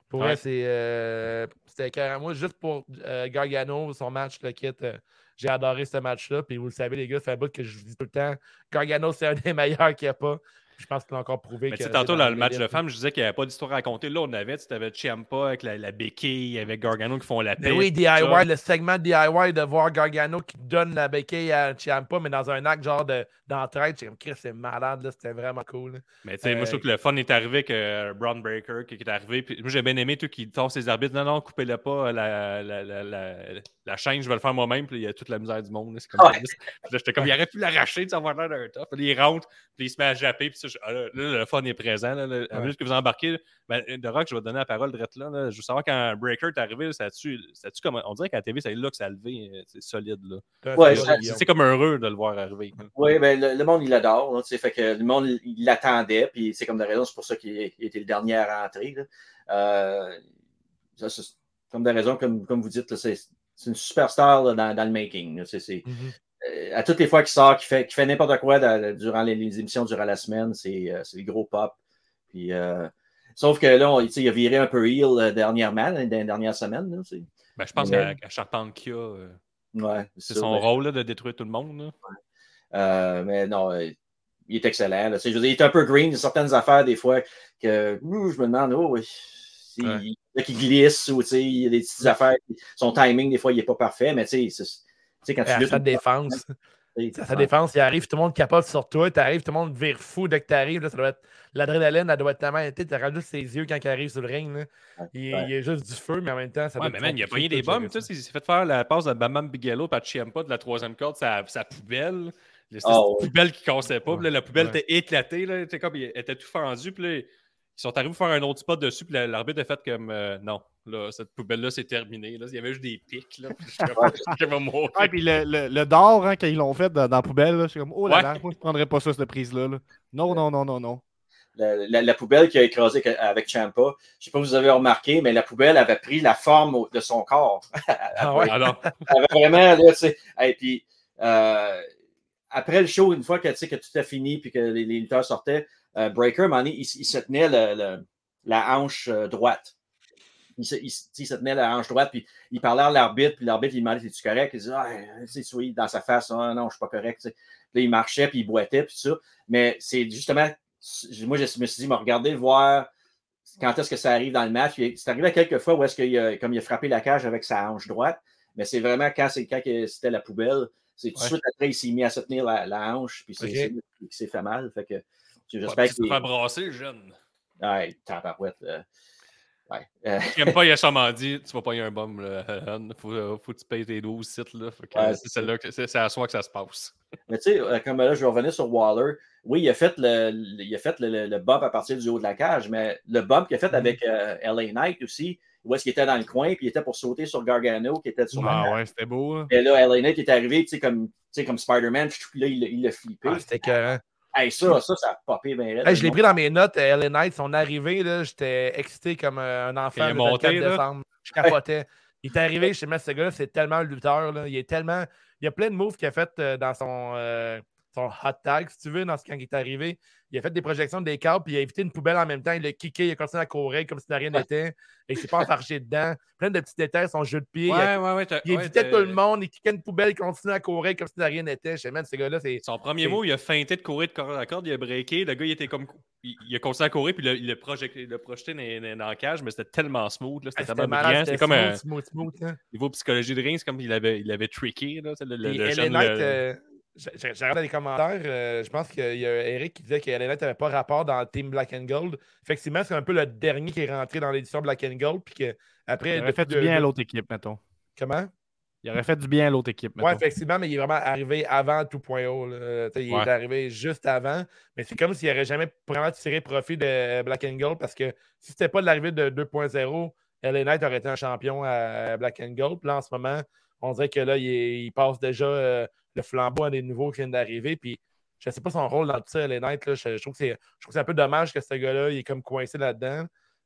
Pour Ouais. vrai, c'est. euh, C'était carrément. Moi, juste pour euh, Gargano, son match, le kit, euh, j'ai adoré ce match-là. Puis vous le savez, les gars, c'est un bout que je vous dis tout le temps. Gargano, c'est un des meilleurs qu'il n'y a pas. Je pense qu'il a encore prouvé Mais que. tu sais, tantôt, dans dans le match de femmes, je disais qu'il n'y avait pas d'histoire à raconter. Là, on avait, tu avais Ciampa avec la, la béquille, avec Gargano qui font la paix. Mais oui. DIY, le segment DIY de voir Gargano qui donne la béquille à Ciampa, mais dans un acte genre de- d'entraide. Comme, Chris, c'est malade, là, c'était vraiment cool. là. Mais tu sais, moi, je Euh, trouve que le fun est arrivé avec euh, Braun Breaker qui, est arrivé. Puis moi, j'ai bien aimé, tout qui torse ses arbitres. Non, non, coupez-le pas, la, la, la, la, chaîne, je vais le faire moi-même. Puis il y a toute la misère du monde. C'est comme Ouais. Puis là, j'étais comme, il aurait pu l'arracher, de savoir l'air d'un top. Puis il rentre, puis il se met à japper. Puis ça, je- ah, là, là, le fun est présent. Là, Le- à minute que vous embarquez, ben, de Rock, je vais te donner la parole direct là, là. Je veux savoir quand Breaker est arrivé, ça a-tu, ça a-tu comme. On dirait qu'à la TV, c'est là que ça a levé. euh, C'est solide. Là. Ouais. C'est comme heureux de le voir arriver. Oui, ben, le, le monde, il l'adore. tu Fait que le monde, il l'attendait. Puis c'est comme de raison, c'est pour ça qu'il il était le dernier à rentrer. là. Euh, ça, c'est comme de raison, comme, comme vous dites, là, c'est c'est une superstar là, dans, dans le making. là. C'est- Mhm. euh, à toutes les fois qu'il sort, qu'il fait, qu'il fait n'importe quoi dans- durant les, les émissions durant la semaine, c'est euh, c'est des gros pop. Puis, euh, sauf que là, on- il a viré un peu heel dernièrement, dans les dernières semaines. là, c'est- Ben, je pense Mais- qu'à Charpente Kia, euh, ouais, c'est son ben, rôle là, de détruire tout le monde. Euh, mais non, euh, il est excellent. là. Tu sais, Je veux dire, il est un peu green. Il y a certaines affaires, des fois, que ouh, je me demande, oh, s'il Ouais. il y a qui glisse ou tu sais, il y a des petites affaires. Son timing, des fois, il n'est pas parfait, mais tu sais, c'est- tu sais, quand tu luttes sa une- défense. À sa défense, il arrive, tout le monde capote sur toi, tu arrives, tout le monde vire fou dès que tu arrives. Ça doit être l'adrénaline, elle doit être tellement tu regardes juste ses yeux quand il arrive sur le ring. là. Il, Ouais. il y a juste du feu, mais en même temps, ça Ouais, doit mais être man, il a pogné des bombes. Tu ça. sais, il s'est fait faire la passe de Bam Bigelow par Chiampa de la troisième corde, sa, sa poubelle. Le- C'était Ah, cette ouais. poubelle qui cassait pas. là, la poubelle Ouais. était éclatée. Là, était comme, elle était tout fendue. Puis là, ils sont arrivés faire un autre spot dessus. Puis la- l'arbitre a fait comme euh, non, là, cette poubelle-là, c'est terminé. Là, il y avait juste des pics. Là, puis je puis le, le, le d'or, hein, quand ils l'ont fait dans, dans la poubelle, là, je suis comme, oh là Ouais. là, moi je prendrais pas ça, cette prise-là. là. Non, non, non, non, non. la, la- la poubelle qui a écrasé avec- Champa, je ne sais pas si vous avez remarqué, mais la poubelle avait pris la forme de son corps. Ah ouais? Alors, Elle avait vraiment, là, tu sais. Et puis, euh, après le show, une fois que, tu sais, que tout a fini puis que les, les lutteurs sortaient, euh, Breaker, à un moment donné, il, il se tenait le- le- la hanche euh, droite. Il se, il il tenait la hanche droite, puis il parlait à l'arbitre, puis l'arbitre, il demandait Es-tu correct? Il disait ah, souriait dans sa face Ah, Non, je suis pas correct. Puis il marchait, puis il boitait, puis tout ça. Mais c'est justement, moi, je me suis dit, me regarder, voir quand est-ce que ça arrive dans le match. C'est arrivé à quelques fois où est-ce qu'il a, comme il a frappé la cage avec sa hanche droite, mais c'est vraiment quand, c'était la poubelle, c'est tout de Ouais. suite après, il s'est mis à se tenir la, la hanche, puis c'est, Ok. c'est- fait mal. Fait que j'espère qu'il faire brasser, jeune. Ouais, tabarouette. euh, ouais. Euh, J'aime pas, il a sûrement dit Tu vas pas y un bum, là, faut, euh, faut que tu payes tes 12 sites. Là. Fait que, Ouais, c'est celle-là que- c'est c'est à soi que ça se passe. Mais tu sais, euh, comme là, je vais revenir sur Waller. Oui, il a fait le, il a fait le, le- le bump à partir du haut de la cage, mais le bump qu'il a fait avec euh, LA Knight aussi, où est-ce qu'il était dans le coin, puis il était pour sauter sur Gargano, qui était sur la Ah ouais, c'était beau. là. Et là, LA Knight est arrivé, tu sais, comme, tu sais, comme Spider-Man, puis là, il l'a- il l'a flippé. Ah, C'était écœurant. Hey, ça, ça, ça a popé bien. Hey, je l'ai pris dans mes notes. euh, LA Knight, son arrivée, là, j'étais excité comme euh, un enfant le monté, 24 là. décembre. Je capotais. Il est arrivé, je sais, mais ce gars-là, c'est tellement un lutteur. Là. Il est tellement. Il y a plein de moves qu'il a fait euh, dans son, euh, son hot tag, si tu veux, dans ce, quand il est arrivé. Il a fait des projections des câbles, puis il a évité une poubelle en même temps. Il a kické, il a continué à courir comme si de rien n'était. Et il s'est pas enfargé dedans. Plein de petits détails, son jeu de pied. il a- ouais, Il évitait tout le monde, il kickait une poubelle, il continuait à courir comme si de rien n'était. Je sais, man, ce gars-là, c'est. Son premier mot, il a feinté de courir de corde à corde, il a breaké. Le gars, il était comme. Il, il a continué à courir, puis il l'a- l'a projeté dans, dans- la cage, mais c'était tellement smooth. C'était Ah, C'était tellement brillant. c'était comme un smooth, smooth, smooth, hein. niveau psychologie de ring, c'est comme il avait, il avait trické. Là, le, le, le Euh, j'ai- regardé les commentaires. euh, je pense qu'il y a Eric qui disait Knight n'avait pas rapport dans le team Black and Gold. Effectivement, c'est un peu le dernier qui est rentré dans l'édition Black and Gold. Puis que après, Il aurait fait du bien à l'autre équipe, mettons. Comment? Il aurait fait du bien à l'autre équipe, Oui, effectivement, mais il est vraiment arrivé avant tout point haut. là. Tu sais, Il Ouais. est arrivé juste avant. Mais c'est comme s'il n'aurait jamais vraiment tiré profit de Black and Gold parce que si c'était pas de l'arrivée de 2.0, LA Knight aurait été un champion à Black and Gold. Puis là, en ce moment, On dirait que là, il passe déjà euh, le flambeau à des nouveaux qui viennent d'arriver. Puis je ne sais pas son rôle dans tout ça, les Knights. là. Je, je trouve que c'est je trouve que c'est un peu dommage que ce gars-là, il est comme coincé là-dedans.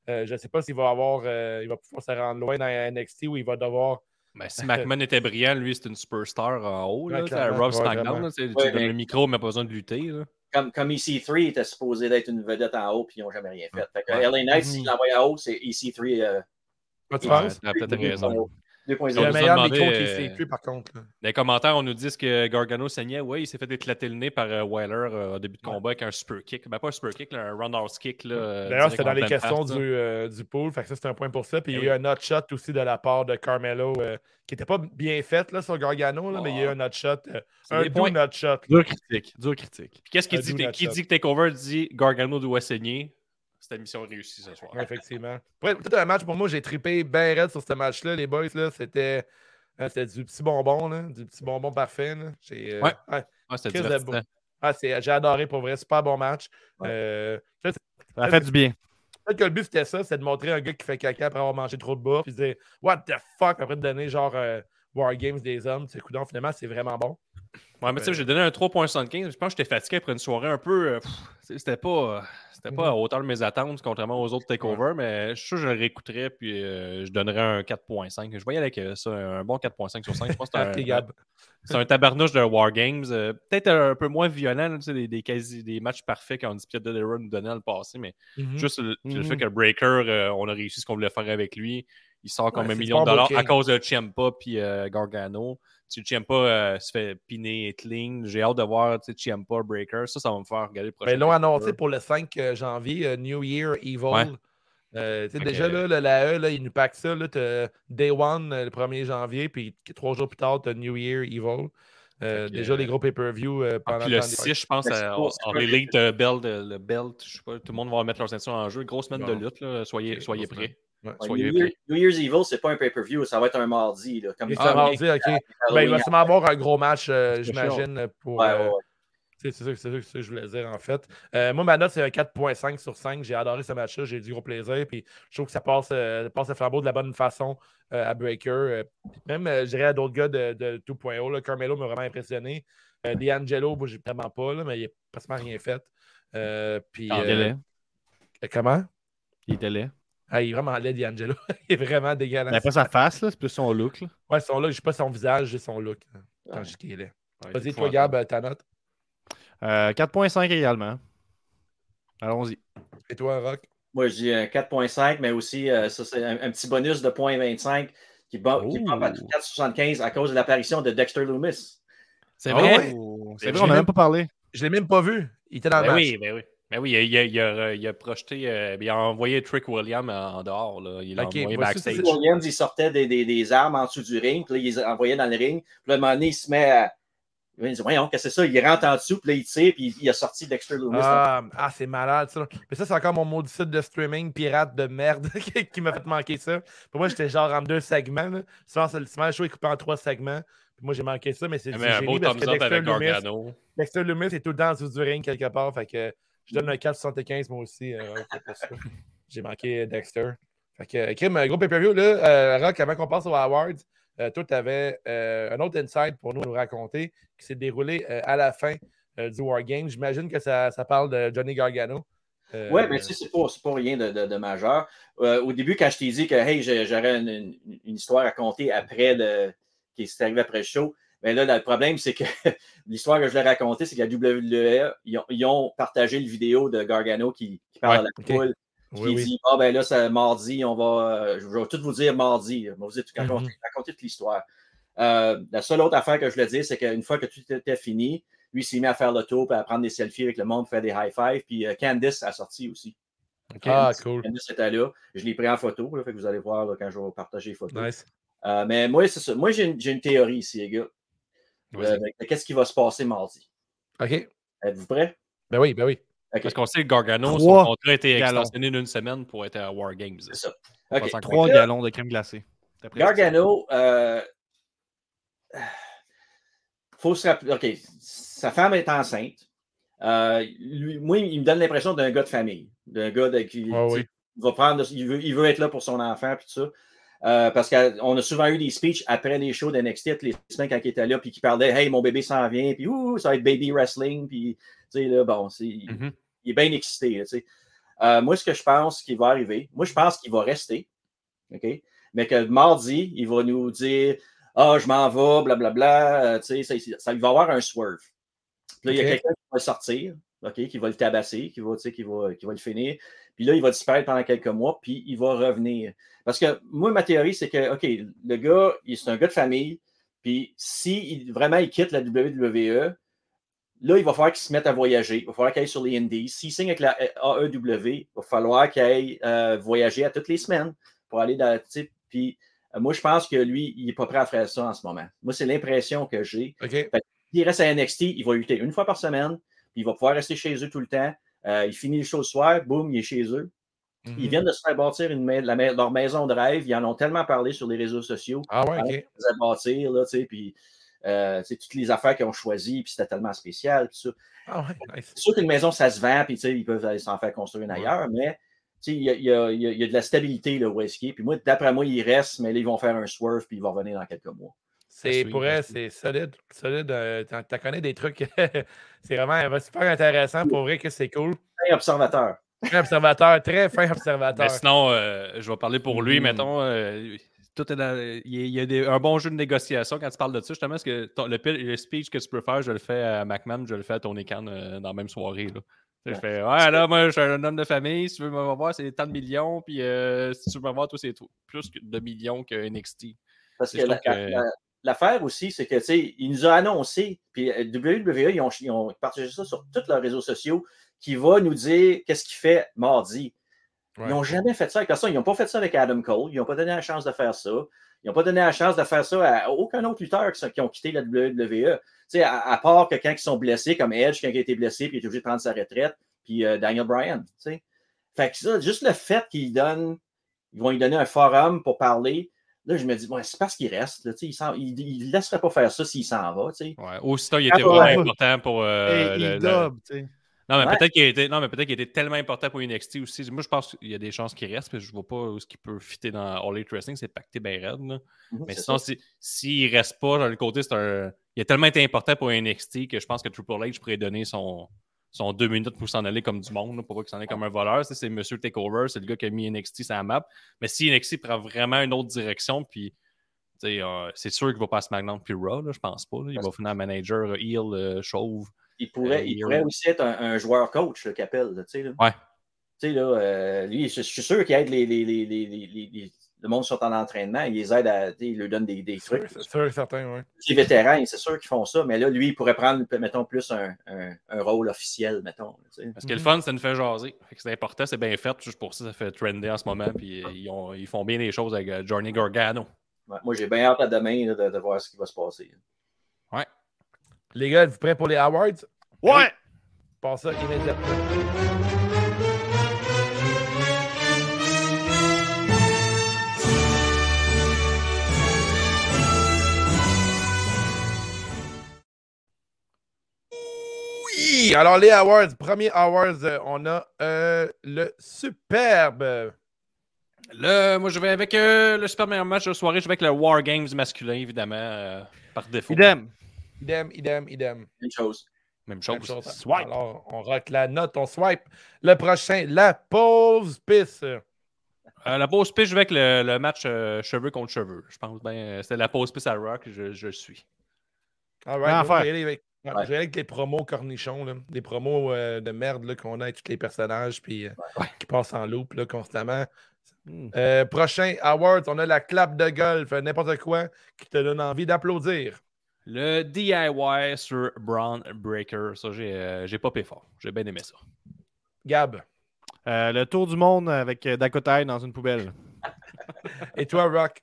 Euh, je ne sais pas s'il va avoir euh, il va pouvoir se rendre loin dans NXT où il va devoir. Ben, si McMahon était brillant, lui, c'est une superstar en haut. Là, Ouais. Rob Ouais, SmackDown, tu sais, tu Ouais, donnes mais- le micro, mais pas besoin de lutter. Là. Comme, comme EC3 était supposé d'être une vedette en haut, puis ils n'ont jamais rien fait. Fait que Ouais. LA Knight, s'ils l'envoient en haut, c'est EC3 euh, Ah, tu penses? peut-être raison. 2.0. Il y a On un nous a meilleur demandé, micro qui euh, s'est tué, par contre. Dans les commentaires, on nous dit que Gargano saignait. Oui, il s'est fait éclater le nez par euh, Weiler euh, au début de combat avec un super kick. Ben, pas un super kick, là, un roundhouse kick. là, euh, D'ailleurs, c'était dans les questions du, euh, du pool. Fait que ça, c'est un point pour ça. Puis Eh il y a eu un hot shot aussi de la part de Carmelo euh, qui n'était pas bien fait là, sur Gargano, là, mais il y a eu un hot shot. euh, un points. hot shot. Dur critique. Dur critique. Puis qu'est-ce qu'il dit, qui dit que TakeOver dit Gargano doit saigner? C'était mission réussie ce soir. Effectivement. Tout un match, pour moi, j'ai trippé bien raide sur ce match-là. Les boys, là, c'était, euh, c'était du petit bonbon, là, du petit bonbon parfait. là. J'ai, euh, Ouais. ouais, Ah, c'était de ah, c'est- j'ai adoré pour vrai. Super bon match. Ouais. Euh, Ça a fait du bien. peut-être que le but, c'était ça, c'est de montrer un gars qui fait caca après avoir mangé trop de bouffe. Puis dire, What the fuck, après de donner genre euh, War Games des hommes. C'est coudon, finalement, c'est vraiment bon. Ouais, mais tu sais, j'ai donné un 3.75. Je pense que j'étais fatigué après une soirée un peu. euh, c'était pas, euh, c'était pas à Mhm. hauteur de mes attentes, contrairement aux autres takeovers, mais je suis sûr que je le réécouterais puis euh, je donnerais un 4.5. Je voyais avec ça, un bon 4.5 sur 5. Je pense que c'est un, c'est un tabarnouche de War Games. euh, Peut-être un peu moins violent, là, tu sais, des, des, quasi, des matchs parfaits qu'on dit Delera nous donnait dans le passé, mais Mhm. juste le, le Mhm. fait que Breaker, euh, on a réussi ce qu'on voulait faire avec lui. Il sort comme Ouais, un million de dollars à cause de Ciampa puis euh, Gargano. Si Ciampa euh, se fait piner et clean, j'ai hâte de voir tu Ciampa Breaker. Ça, ça va me faire regarder le prochain. Mais ils l'ont annoncé pour le 5 euh, janvier, euh, New Year Evil. Ouais. Euh, tu déjà, là, le- la E, là, ils nous packent ça. Là, t'as Day One le 1er janvier, puis trois jours plus tard, tu as New Year Evil. Euh, déjà, euh, les gros pay-per-view euh, Ah, pendant puis le temps des 6, je pense, euh, en, le belt, le belt, je sais pas, tout le monde va mettre leur ceinture en jeu. Grosse semaine Bon. de lutte, là, soyez, soyez prêts. Ouais. Ouais, Soyez New, Year- prêts. New Year's Evil, c'est pas un pay-per-view, ça va être un mardi. Là, comme Ah, mardi, ok. Ben, il va sûrement avoir un gros match, euh, j'imagine, pour. Ouais, euh, ouais, ouais. C'est c'est ça, c'est ça, c'est ça que je voulais dire, en fait. Euh, moi, ma note, c'est un 4.5 sur 5. J'ai adoré ce match-là. J'ai eu du gros plaisir. Puis je trouve que ça passe, euh, passe le flambeau de la bonne façon euh, à Breaker. Euh, même, euh, je dirais à d'autres gars de, de 2.0. là, Carmelo m'a vraiment impressionné. Euh, D'Angelo, moi, j'ai vraiment pas, là, mais il n'a pratiquement rien fait. Euh, puis, Ah, Il était euh, laid. comment? Il était laid. Ah, il est vraiment laid, D'Angelo. il est vraiment dégueulasse. Mais pas sa face, là, c'est plus son look. Là. Ouais, son look, je sais pas son visage, j'ai son look. là, Quand Ouais. je dis qu'il est laid. Ouais, Vas-y, toi, Gab, euh, ta note. Euh, 4.5 également. Allons-y. Et toi, Rock? Moi, je dis un 4.5, mais aussi, euh, ça, c'est un, un petit bonus de 0.25 qui bat, qui Oh. à 4.75 à cause de l'apparition de Dexter Loomis. C'est vrai? ouais? C'est vrai, on n'a même pas parlé. Je l'ai même pas vu. Il était dans le Ben match. oui, ben oui. Ben oui, il a, il a- il a- il a projeté, euh, il a envoyé Trick William en dehors. Là. Il l'a Ok, envoyé backstage. c'est- Williams, il sortait des, des- des armes en dessous du ring, puis là, il les envoyait dans le ring. Puis là, à un moment donné, il se met à. Il dit Voyons, qu'est-ce que c'est ça? Il rentre en dessous, puis là, il tire, puis il a sorti Dexter Loomis. Ah, ah, c'est malade, ça. Mais ça, c'est encore mon maudit site de streaming pirate de merde qui- m'a fait manquer ça. Pour moi, j'étais genre en deux segments. Là. Souvent, c'est le souvent, le show est coupé en trois segments. Puis moi, j'ai manqué ça, mais c'est du mais un génie beau parce thumbs que up Dexter avec Loomis, Gargano. Dexter Loomis est tout le temps en dessous du ring quelque part. Fait que je donne un 4,75 moi aussi. euh. J'ai manqué Dexter. Fait que, Kim, un gros pay-per-view, là, euh, Rock, avant qu'on passe aux Awards, euh, toi, tu avais un autre insight pour nous, nous raconter qui s'est déroulé euh, à la fin euh, du Wargame. J'imagine que ça, ça parle de Johnny Gargano. Euh, Oui, mais tu sais, c'est pas, rien de, de- majeur. Euh, au début, quand je t'ai dit que hey, j'aurais une, une- histoire à compter après le, qui s'est arrivé après le show, mais là, le problème, c'est que l'histoire que je l'ai racontée, c'est qu'à WWE, ils ont, ils ont partagé le vidéo de Gargano qui, qui parle Ouais, à la oui, il oui. dit Ah ben là, c'est mardi, on va. euh, je vais tout vous dire mardi. Je vais vous dire, raconter, Mhm. raconter toute l'histoire. Euh, la seule autre affaire que je voulais dire, c'est qu'une fois que tout était fini, lui il s'est mis à faire le tour, puis à prendre des selfies avec le monde, faire des high five. Puis euh, Candice a sorti aussi. Ah, Candice- cool. Candice était là. Je l'ai pris en photo, là, fait que vous allez voir là, quand je vais partager les photos. Nice. Euh, mais moi, c'est ça. Moi, j'ai une, j'ai une théorie ici, les gars. Euh, de Qu'est-ce qui va se passer mardi? OK. Êtes-vous prêts? Ben oui, ben oui. Parce qu'on sait que Gargano, Trois son contrat a été extensionné d'une semaine pour être à War Games. C'est ça. Trois gallons de crème glacée. Gargano, euh, faut se rappeler. OK, sa femme est enceinte. Euh, lui, moi, il me donne l'impression d'un gars de famille, d'un gars de, qui Ouais, oui. il va prendre, il veut, il veut être là pour son enfant, puis tout ça. Euh, parce qu'on a souvent eu des speeches après les shows d'NXT, les semaines quand il était là, puis qui parlait Hey, mon bébé s'en vient, puis ouh, ça va être baby wrestling, puis tu sais, là, bon, c'est, Mhm. il est bien excité. là, tu sais. Euh, moi, ce que je pense qu'il va arriver, moi, je pense qu'il va rester, OK? Mais que mardi, il va nous dire Ah, je m'en vais, blablabla, euh, tu sais, ça, ça- il va y avoir un swerve. Puis là, il y a quelqu'un qui va sortir, OK, qui va le tabasser, qui va, qui va, qui va le finir. Puis là, il va disparaître pendant quelques mois, puis il va revenir. Parce que moi, ma théorie, c'est que, OK, le gars, c'est un gars de famille, puis si il- vraiment il quitte la WWE, là, il va falloir qu'il se mette à voyager. Il va falloir qu'il aille sur les Indies. S'il signe avec la AEW, il va falloir qu'il aille euh, voyager à toutes les semaines pour aller dans. sais, Puis euh, moi, je pense que lui, il n'est pas prêt à faire ça en ce moment. Moi, c'est l'impression que j'ai. OK. S'il reste à NXT, il va lutter une fois par semaine, puis il va pouvoir rester chez eux tout le temps. Euh, il finit les shows le soir, boum, il est chez eux. Mhm. Ils viennent de se faire bâtir une ma- la ma- leur maison de rêve. Ils en ont tellement parlé sur les réseaux sociaux. Ah ouais, Ils OK. faisaient bâtir, là, tu sais, puis euh, toutes les affaires qu'ils ont choisies, puis c'était tellement spécial. puis ça. Ah ouais, nice. C'est sûr qu'une maison, ça se vend, puis tu sais, ils peuvent aller s'en faire construire une ailleurs, mais tu sais, il y y y a- il y a de la stabilité là, où est-ce qu'il est. Puis moi, d'après moi, il reste, mais là, ils vont faire un swerve, puis il va revenir dans quelques mois. C'est pour elle, c'est solide. Solide. euh, T'en connais des trucs. c'est vraiment super intéressant. Pour vrai que c'est cool. Un observateur. Fin observateur, très fin observateur. Mais sinon, euh, je vais parler pour lui, Mm. mettons. euh, tout est dans- il y a, des- un bon jeu de négociation quand tu parles de ça. Justement, parce que ton- le, le speech que tu peux faire, je le fais à McMahon, je le fais à Tony Khan euh, dans la même soirée. Là. Tu Je fais Ouais, là, moi, je suis un homme de famille. Si tu veux me voir, c'est tant de millions. Puis euh, si tu veux me voir, toi, c'est plus que de millions que NXT. Parce C'est que, la- sûr que- la- l'affaire aussi, c'est que, tu sais, il nous a annoncé, puis euh, WWE, ils ont, ils ont partagé ça sur tous leurs réseaux sociaux, qui va nous dire qu'est-ce qu'il fait mardi. Ouais. Ils n'ont jamais fait ça avec personne. Ils n'ont pas fait ça avec Adam Cole. Ils n'ont pas donné la chance de faire ça. Ils n'ont pas donné la chance de faire ça à aucun autre lutteur qui, ont quitté la WWE. Tu sais, à, à part que quand ils sont blessés, comme Edge, quand il a été blessé, puis il est obligé de prendre sa retraite, puis euh, Daniel Bryan. tu sais. Fait que ça, juste le fait qu'ils donnent, ils vont lui donner un forum pour parler, là, je me dis, ouais, c'est parce qu'il reste. là, tu sais, il ne laisserait pas faire ça s'il s'en va. tu sais. Ouais. Aussitôt, il était vraiment important pour. euh, le- il dobe. Non, mais Ouais. peut-être qu'il non, mais peut-être qu'il été tellement important pour NXT aussi. Moi, je pense qu'il y a des chances qu'il reste, mais je vois pas où ce qu'il peut fitter dans All Elite Wrestling. C'est pacté bien raide. là. Mhm, Mais sinon, ça. si- s'il reste pas, dans le côté, c'est un. Il a tellement été important pour NXT que je pense que Triple H pourrait donner son, son deux minutes pour s'en aller comme du monde, là, pour pas qu'il s'en aille comme un voleur. C'est Monsieur Takeover, c'est le gars qui a mis NXT sur la map. Mais si NXT prend vraiment une autre direction, puis euh, c'est sûr qu'il va pas à SmackDown puis Raw, là, je pense pas. là. Il va finir un manager euh, heel euh, chauve. Il pourrait, Euh, il pourrait aussi être un, un joueur coach, le Capel. là, tu sais, là. Ouais. Tu sais, là, lui, je, je suis sûr qu'il aide les, les- les- les- le monde sont en entraînement. Il les aide à. tu sais, Il leur donne des, trucs. c'est sûr, certain, oui. Les vétérans, c'est sûr qu'ils font ça, mais là, lui, il pourrait prendre, mettons, plus un, un, un rôle officiel, mettons. tu sais. Parce que le fun, ça nous fait jaser. C'est important, c'est bien fait. Juste pour ça, ça fait trender en ce moment. Puis ils, ont- ils font bien les choses avec euh, Johnny Gargano. Ouais, Moi, j'ai bien hâte à demain là, de, de voir ce qui va se passer. Les gars, êtes-vous prêts pour les awards? Ouais! Passe ça immédiatement. Oui! Alors, les awards. Premier awards, euh, on a euh, le superbe. Là, moi, je vais avec euh, le super meilleur match de soirée. Je vais avec le War Games masculin, évidemment, euh, par défaut. Idem. Idem, idem, idem. Une chose. Même Même chose. chose. Swipe. Alors, on rock la note, on swipe. Le prochain, la pause pisse. Euh, la pause pitch, je vais avec le, le match euh, cheveux contre cheveux. Je pense bien. euh, C'était la pause pitch à Rock. Je, je le suis. All right, ouais, Ouais. je vais avec les promos cornichons, là. des promos euh, de merde qu'on a avec tous les personnages puis, euh, qui passent en loop là, constamment. Hmm. Euh, prochain Awards, on a la clap de golf, n'importe quoi qui te donne envie d'applaudir. Le DIY sur Braun Breaker. Ça, j'ai euh, popé fort. J'ai bien aimé ça. Gab. Euh, le tour du monde avec euh, Dakota dans une poubelle. Et toi, Rock?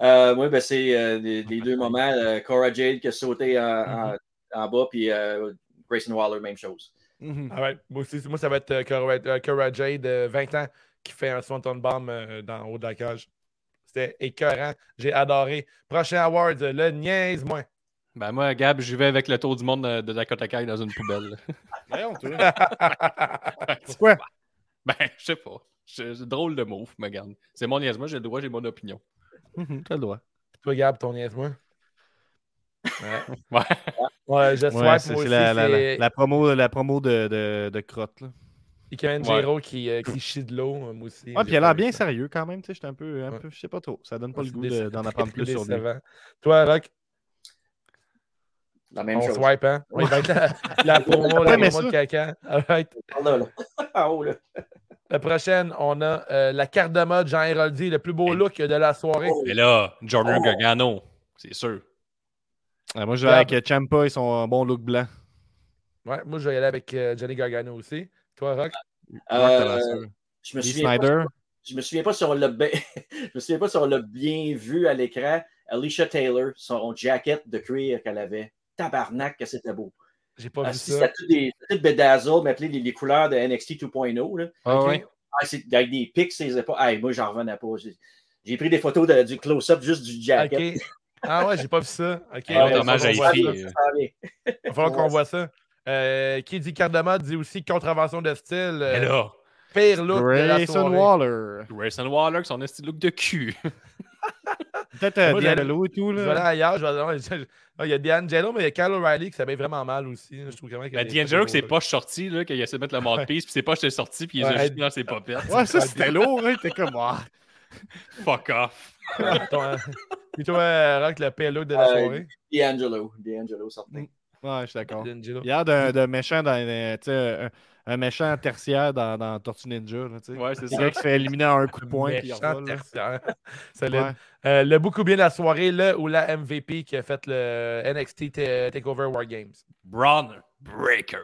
Euh, moi, ben, c'est euh, les, les deux moments. euh, Cora Jade qui a sauté en, en- en bas, puis euh, Grayson Waller, même chose. Mhm. All right. moi, aussi, moi, ça va être euh, Cora, euh, Cora Jade, euh, 20 ans, qui fait un Swanton Bomb euh, dans haut de la cage. C'était écœurant. J'ai adoré. Prochain Awards, euh, le niaise-moi. Ben moi, Gab, j'y vais avec le tour du monde de, de Dakota Kai dans une poubelle. Voyons, toi. Pourquoi? ben, je sais pas. C'est drôle de move, mais regarde. C'est mon niaise. Moi, j'ai le droit, j'ai mon opinion. Mhm, T'as le droit. Toi, Gab, ton niaise-moi. Ouais. Ouais, je Ouais, swipe, c'est moi c'est aussi. la, la, la- c'est la promo, la promo de, de, de crotte. Là. Ikemen Ouais. Jiro qui, euh, qui chie de l'eau, moi aussi. Ah, puis elle a l'air bien ça. sérieux quand même. tu sais, J'étais un peu, un Ouais. peu, je sais pas trop. Ça donne pas le goût d'en apprendre plus sur lui. Toi, Rock, La même on chose. swipe, hein? Va être la, la promo, Ouais, la promo de caca. Alright. Là, là. En haut, là. La prochaine, on a euh, la carte de mode Jean Héroldi, le plus beau look de la soirée. Oh. Mais là, Jordan Oh. Gargano, c'est sûr. Ah, moi, je vais avec euh, Champa et son euh, bon look blanc. Ouais, moi, je vais y aller avec euh, Johnny Gargano aussi. Toi, Rock? Euh, je me souviens pas-. Je me souviens pas si on l'a bien, je me souviens pas si on l'a bien vu à l'écran. Alicia Taylor, son jacket de cuir qu'elle avait. Tabarnak, que c'était beau. J'ai pas Ah, vu si, ça. C'était tout des tout bedazzle, mais appelé les, les couleurs de NXT 2.0. là. Ah ouais. Ah, c'est avec des pics, c'est épaules. Ah, moi, j'en revenais pas. J'ai- J'ai pris des photos de- du close-up juste du jacket. Ok. Ah ouais, j'ai pas vu ça. Ok. Ah, ouais, dommage à ça. euh. Il va falloir qu'on voit ça. Euh, qui dit de dit aussi contravention de style. euh, là, pire look de la Grayson. Waller. Grayson Waller, son esti look de cul. Peut-être euh, Moi, j'allais- D'Angelo et tout. Je vais aller Là. ailleurs. je vais aller- ouais, je- Il y a D'Angelo, mais il y a Kyle O'Reilly qui s'habille vraiment mal aussi. Je trouve vraiment Ben, a D'Angelo, que photos ses beaux, poches sorties, là, qu'il essaie de mettre le mouthpiece, puis ses poches étaient sorties, puis il les a juste mis dans ses popettes. Ouais, ça, c'était lourd. Hein. T'es comme. ah. Fuck off. Puis toi, Rock, le look de la Euh, soirée? D'Angelo. D'Angelo, certain. Ouais, je suis d'accord. D'Angelo. Il y a d'un méchant dans euh, un, un méchant tertiaire dans, dans Tortue Ninja. Là. Ouais, c'est ça. qui se fait éliminer en un coup de poing. Méchant revole, tertiaire. Ouais. Euh, le beaucoup bien de la soirée, le ou la MVP qui a fait le NXT Ta- Takeover War Games. Braun Breaker.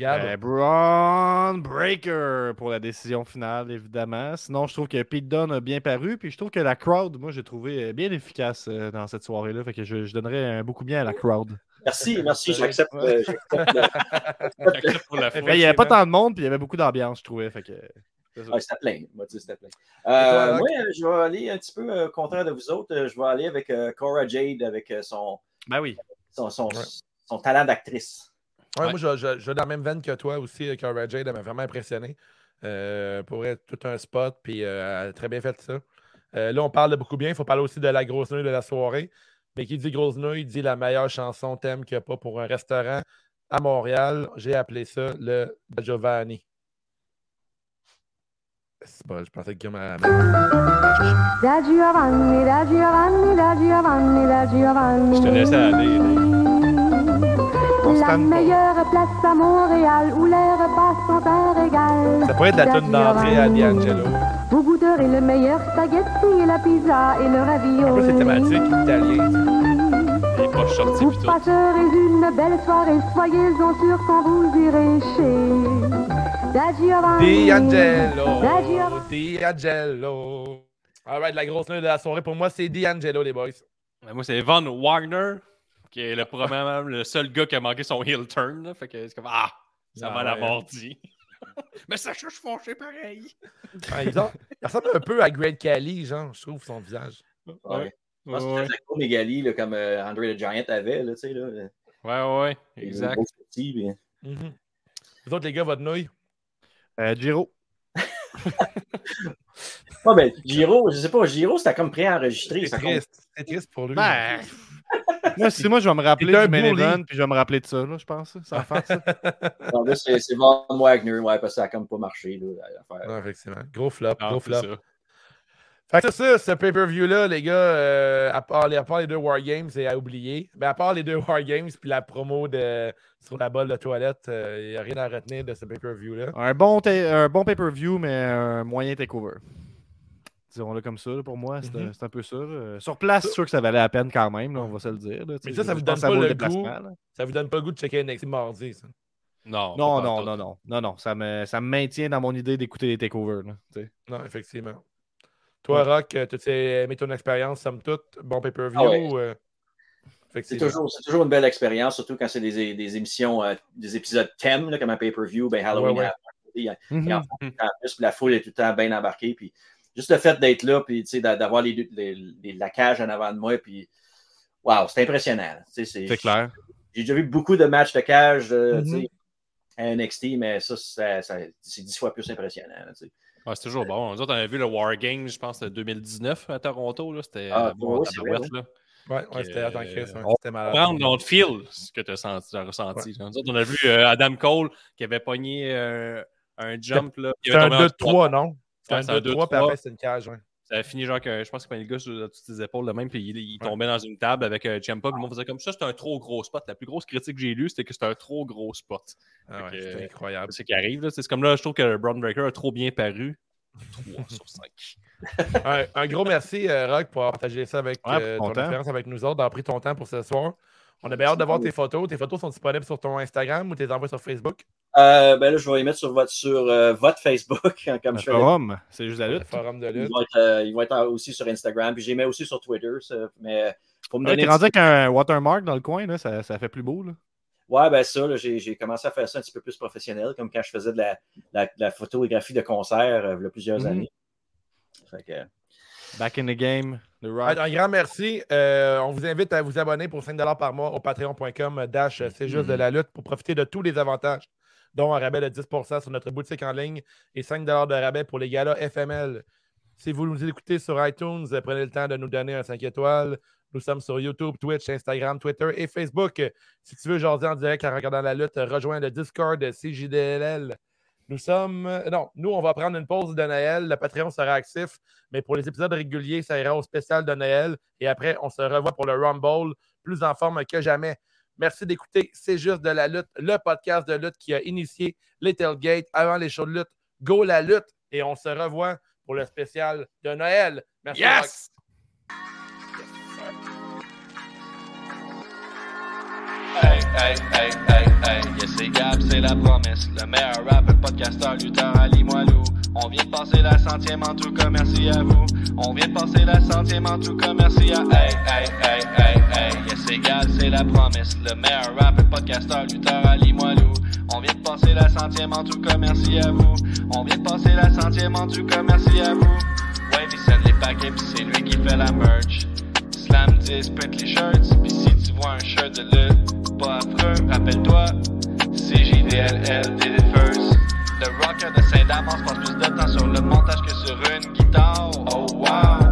Gab, Euh, Braun Breaker pour la décision finale, évidemment. Sinon, je trouve que Pete Dunne a bien paru. Puis je trouve que la crowd, moi, j'ai trouvé euh, bien efficace euh, dans cette soirée-là. Fait que je, je donnerais un beaucoup bien à la crowd. Merci, merci, j'accepte. euh, j'accepte le- J'accepte pour la Fait foule. Il n'y avait pas tant de monde, puis il y avait beaucoup d'ambiance, je trouvais. Fait que, c'était plein. Moi, tu sais, c'était plein. toi, Euh, Rock? moi, euh, je vais aller un petit peu euh, contraire de vous autres. Je vais aller avec euh, Cora Jade, avec euh, son, Ben oui. son, son, Ouais. son talent d'actrice. Ouais, Ouais. Moi, je, je, je vais dans la même veine que toi aussi. euh, Cara Jade elle m'a vraiment impressionné. Euh, pour être tout un spot, puis euh, elle a très bien fait ça. Euh, là, on parle de beaucoup bien. Il faut parler aussi de la grosse nouille de la soirée. Mais qui dit grosse nouille dit la meilleure chanson thème qu'il n'y a pas pour un restaurant à Montréal. J'ai appelé ça le Da Giovanni. C'est pas, je pensais que Guillaume Da Giovanni, da Giovanni, da Giovanni, da Giovanni. Je te laisse aller. La pas. meilleure place à Montréal où les repas sont un régal. Ça pourrait être la tune d'entrée à. D'Angelo. Vous goûterez le meilleur spaghetti et la pizza et le ravioli. peu c'est thématique italien. Les poches sorties, Vous puis tout. passerez une belle soirée, soyez-en sûrs quand vous irez chez Da Giovanni. D'Angelo. D'Angelo. All right, la grosse nouille de la soirée, pour moi, c'est D'Angelo, les boys. Ben, Moi, c'est Von Wagner, qui est le, probablement le seul gars qui a manqué son heel turn. là. Fait que c'est comme Ah, ça Ah m'a la ouais. mordi. Mais ça cherche fâché pareil. Ah, ils ont- Il ressemble un peu à Great Cali, genre, je trouve, son visage. Ouais. Je pense que Ouais, c'est là, comme euh, Andre the Giant avait. Là, tu sais, là, ouais, ouais, exact. petits, puis- Mhm. Vous autres, les gars, votre nouille? Euh, Giro. Ah, ben, Giro, je sais pas, Giro, c'était comme préenregistré. C'est triste. Triste pour lui. Ben, moi, c'est moi, je vais me rappeler du main event, puis je vais me rappeler de ça, là, je pense. Ça va faire ça. Non, là, c'est c'est Von Wagner, ouais, parce que ça a comme pas marché. Là, l'affaire. Non, effectivement. Gros flop, Ah, gros c'est flop. ça. Fait que c'est ça, ce pay-per-view-là, les gars, euh, à, part, les- à part les deux Wargames, c'est à oublier. Ben, à part les deux Wargames puis la promo de, sur la balle de toilette, il n'y a rien à retenir de ce pay-per-view-là. Un bon, un bon pay-per-view, mais un moyen takeover. Disons-le comme ça, là, pour moi, c'est un- Mhm. c'est un peu ça. là. Sur place, c'est sûr que ça valait la peine quand même, là, on va se le dire. Mais ça, ça vous donne pas le goût. Ça vous donne pas le goût de checker NXT mardi, ça? Non, Non, non, non, non, non, non, ça me, ça me maintient dans mon idée d'écouter les takeovers. là. Non, effectivement. Toi, Rock, tu as aimé ton expérience, somme toute, bon pay-per-view? Ah ouais. euh, C'est toujours, c'est toujours une belle expérience, surtout quand c'est des, des émissions, euh, des épisodes thèmes, là, comme un pay-per-view, ben Halloween. Ouais, ouais. Il y a- il y a en plus, puis la foule est tout le temps bien embarquée. Puis juste le fait d'être là, puis tu sais, d'a- d'avoir les, les- les- la cage en avant de moi, puis waouh, c'est impressionnant. là. Tu sais, C'est C'est clair. J'ai déjà vu beaucoup de matchs de cage euh, tu sais, à NXT, mais ça, ça- ça- c'est dix fois plus impressionnant. là, tu sais. Ah, c'est toujours bon. Nous autres, on avait vu le War Games, je pense, de 2019 à Toronto. là. C'était Ah, euh, bon, ouais, vrai, là. Ouais, ouais, c'était Euh, attends, Chris. hein, on C'était malade. Prendre notre feel, ce que tu as, senti, t'as ressenti. Nous autres, on a vu euh, Adam Cole qui avait pogné euh, un jump. là. Il C'était avait un tombé en 2-3, non? C'était un c'est un 2-3, puis 2-3. après, c'est une cage. ouais. Ça a fini genre que je pense qu'il prenait le gars sur toutes ses épaules de même, puis il, il Ouais. tombait dans une table avec. Puis le monde faisait comme ça, c'est un trop gros spot. La plus grosse critique que j'ai lue, c'était que c'était un trop gros spot. Ah ouais, Fait que, C'était incroyable. C'est ce qui arrive. là. C'est comme là, je trouve que le Brown Breaker a trop bien paru. 3 sur 5. un, un gros merci, euh, Rock, pour avoir partagé ça avec euh, ton expérience avec nous autres, d'avoir pris ton temps pour ce soir. On a bien hâte de voir tes photos. Tes photos sont disponibles sur ton Instagram ou tes envoies sur Facebook? Euh, ben là, je vais les mettre sur votre, sur, euh, votre Facebook, hein, comme Le je fais. forum, c'est juste la Le lutte. forum de Ils lutte. vont, être, euh, ils vont être aussi sur Instagram. Puis j'ai mis aussi sur Twitter. ça, mais pour me Ouais, donner. T'es rendu avec un watermark dans le coin, là, ça, ça fait plus beau. Là. Ouais, ben ça, j'ai, commencé à faire ça un petit peu plus professionnel, comme quand je faisais de la, la, de la photographie de concert euh, il y a plusieurs Mhm. années. Fait que, Back in the game. Un, grand merci. Euh, on vous invite à vous abonner pour 5 par mois au patreon.com dash c'est juste de la lutte pour profiter de tous les avantages, dont un rabais de 10% sur notre boutique en ligne et 5 de rabais pour les galas FML. Si vous nous écoutez sur iTunes, euh, prenez le temps de nous donner un 5 étoiles. Nous sommes sur YouTube, Twitch, Instagram, Twitter et Facebook. Si tu veux jaser en direct en regardant la lutte, rejoins le Discord de CJDLL. Nous sommes. euh, Non, nous, on va prendre une pause de Noël. Le Patreon sera actif, mais pour les épisodes réguliers, ça ira au spécial de Noël. Et après, on se revoit pour le Rumble, plus en forme que jamais. Merci d'écouter C'est juste de la lutte, le podcast de lutte qui a initié les tailgates avant les shows de lutte. Go la lutte! Et on se revoit pour le spécial de Noël. Merci. Yes! Hey, hey, hey, hey, hey, yes, c'est Gab, c'est la promesse. Le meilleur rappeur, podcasteur, lutteur, Ali Moilou. On vient de passer la centième en tout cas, merci à vous. On vient de passer la centième en tout cas, merci à Hey, hey, hey, hey, hey, yes, c'est Gab, c'est la promesse. Le meilleur rappeur, podcasteur, lutteur, Ali Moilou. On vient de passer la centième en tout cas, merci à vous. On vient de passer la centième en tout cas, merci à vous. Ouais, il les paquets, pis c'est lui qui fait la merch. Slam 10, print les shirts, pis un shirt de lutte, pas affreux, rappelle-toi, CJDLL, did first. Le rocker de Saint-Damas passe plus de temps sur le montage que sur une guitare. Oh wow!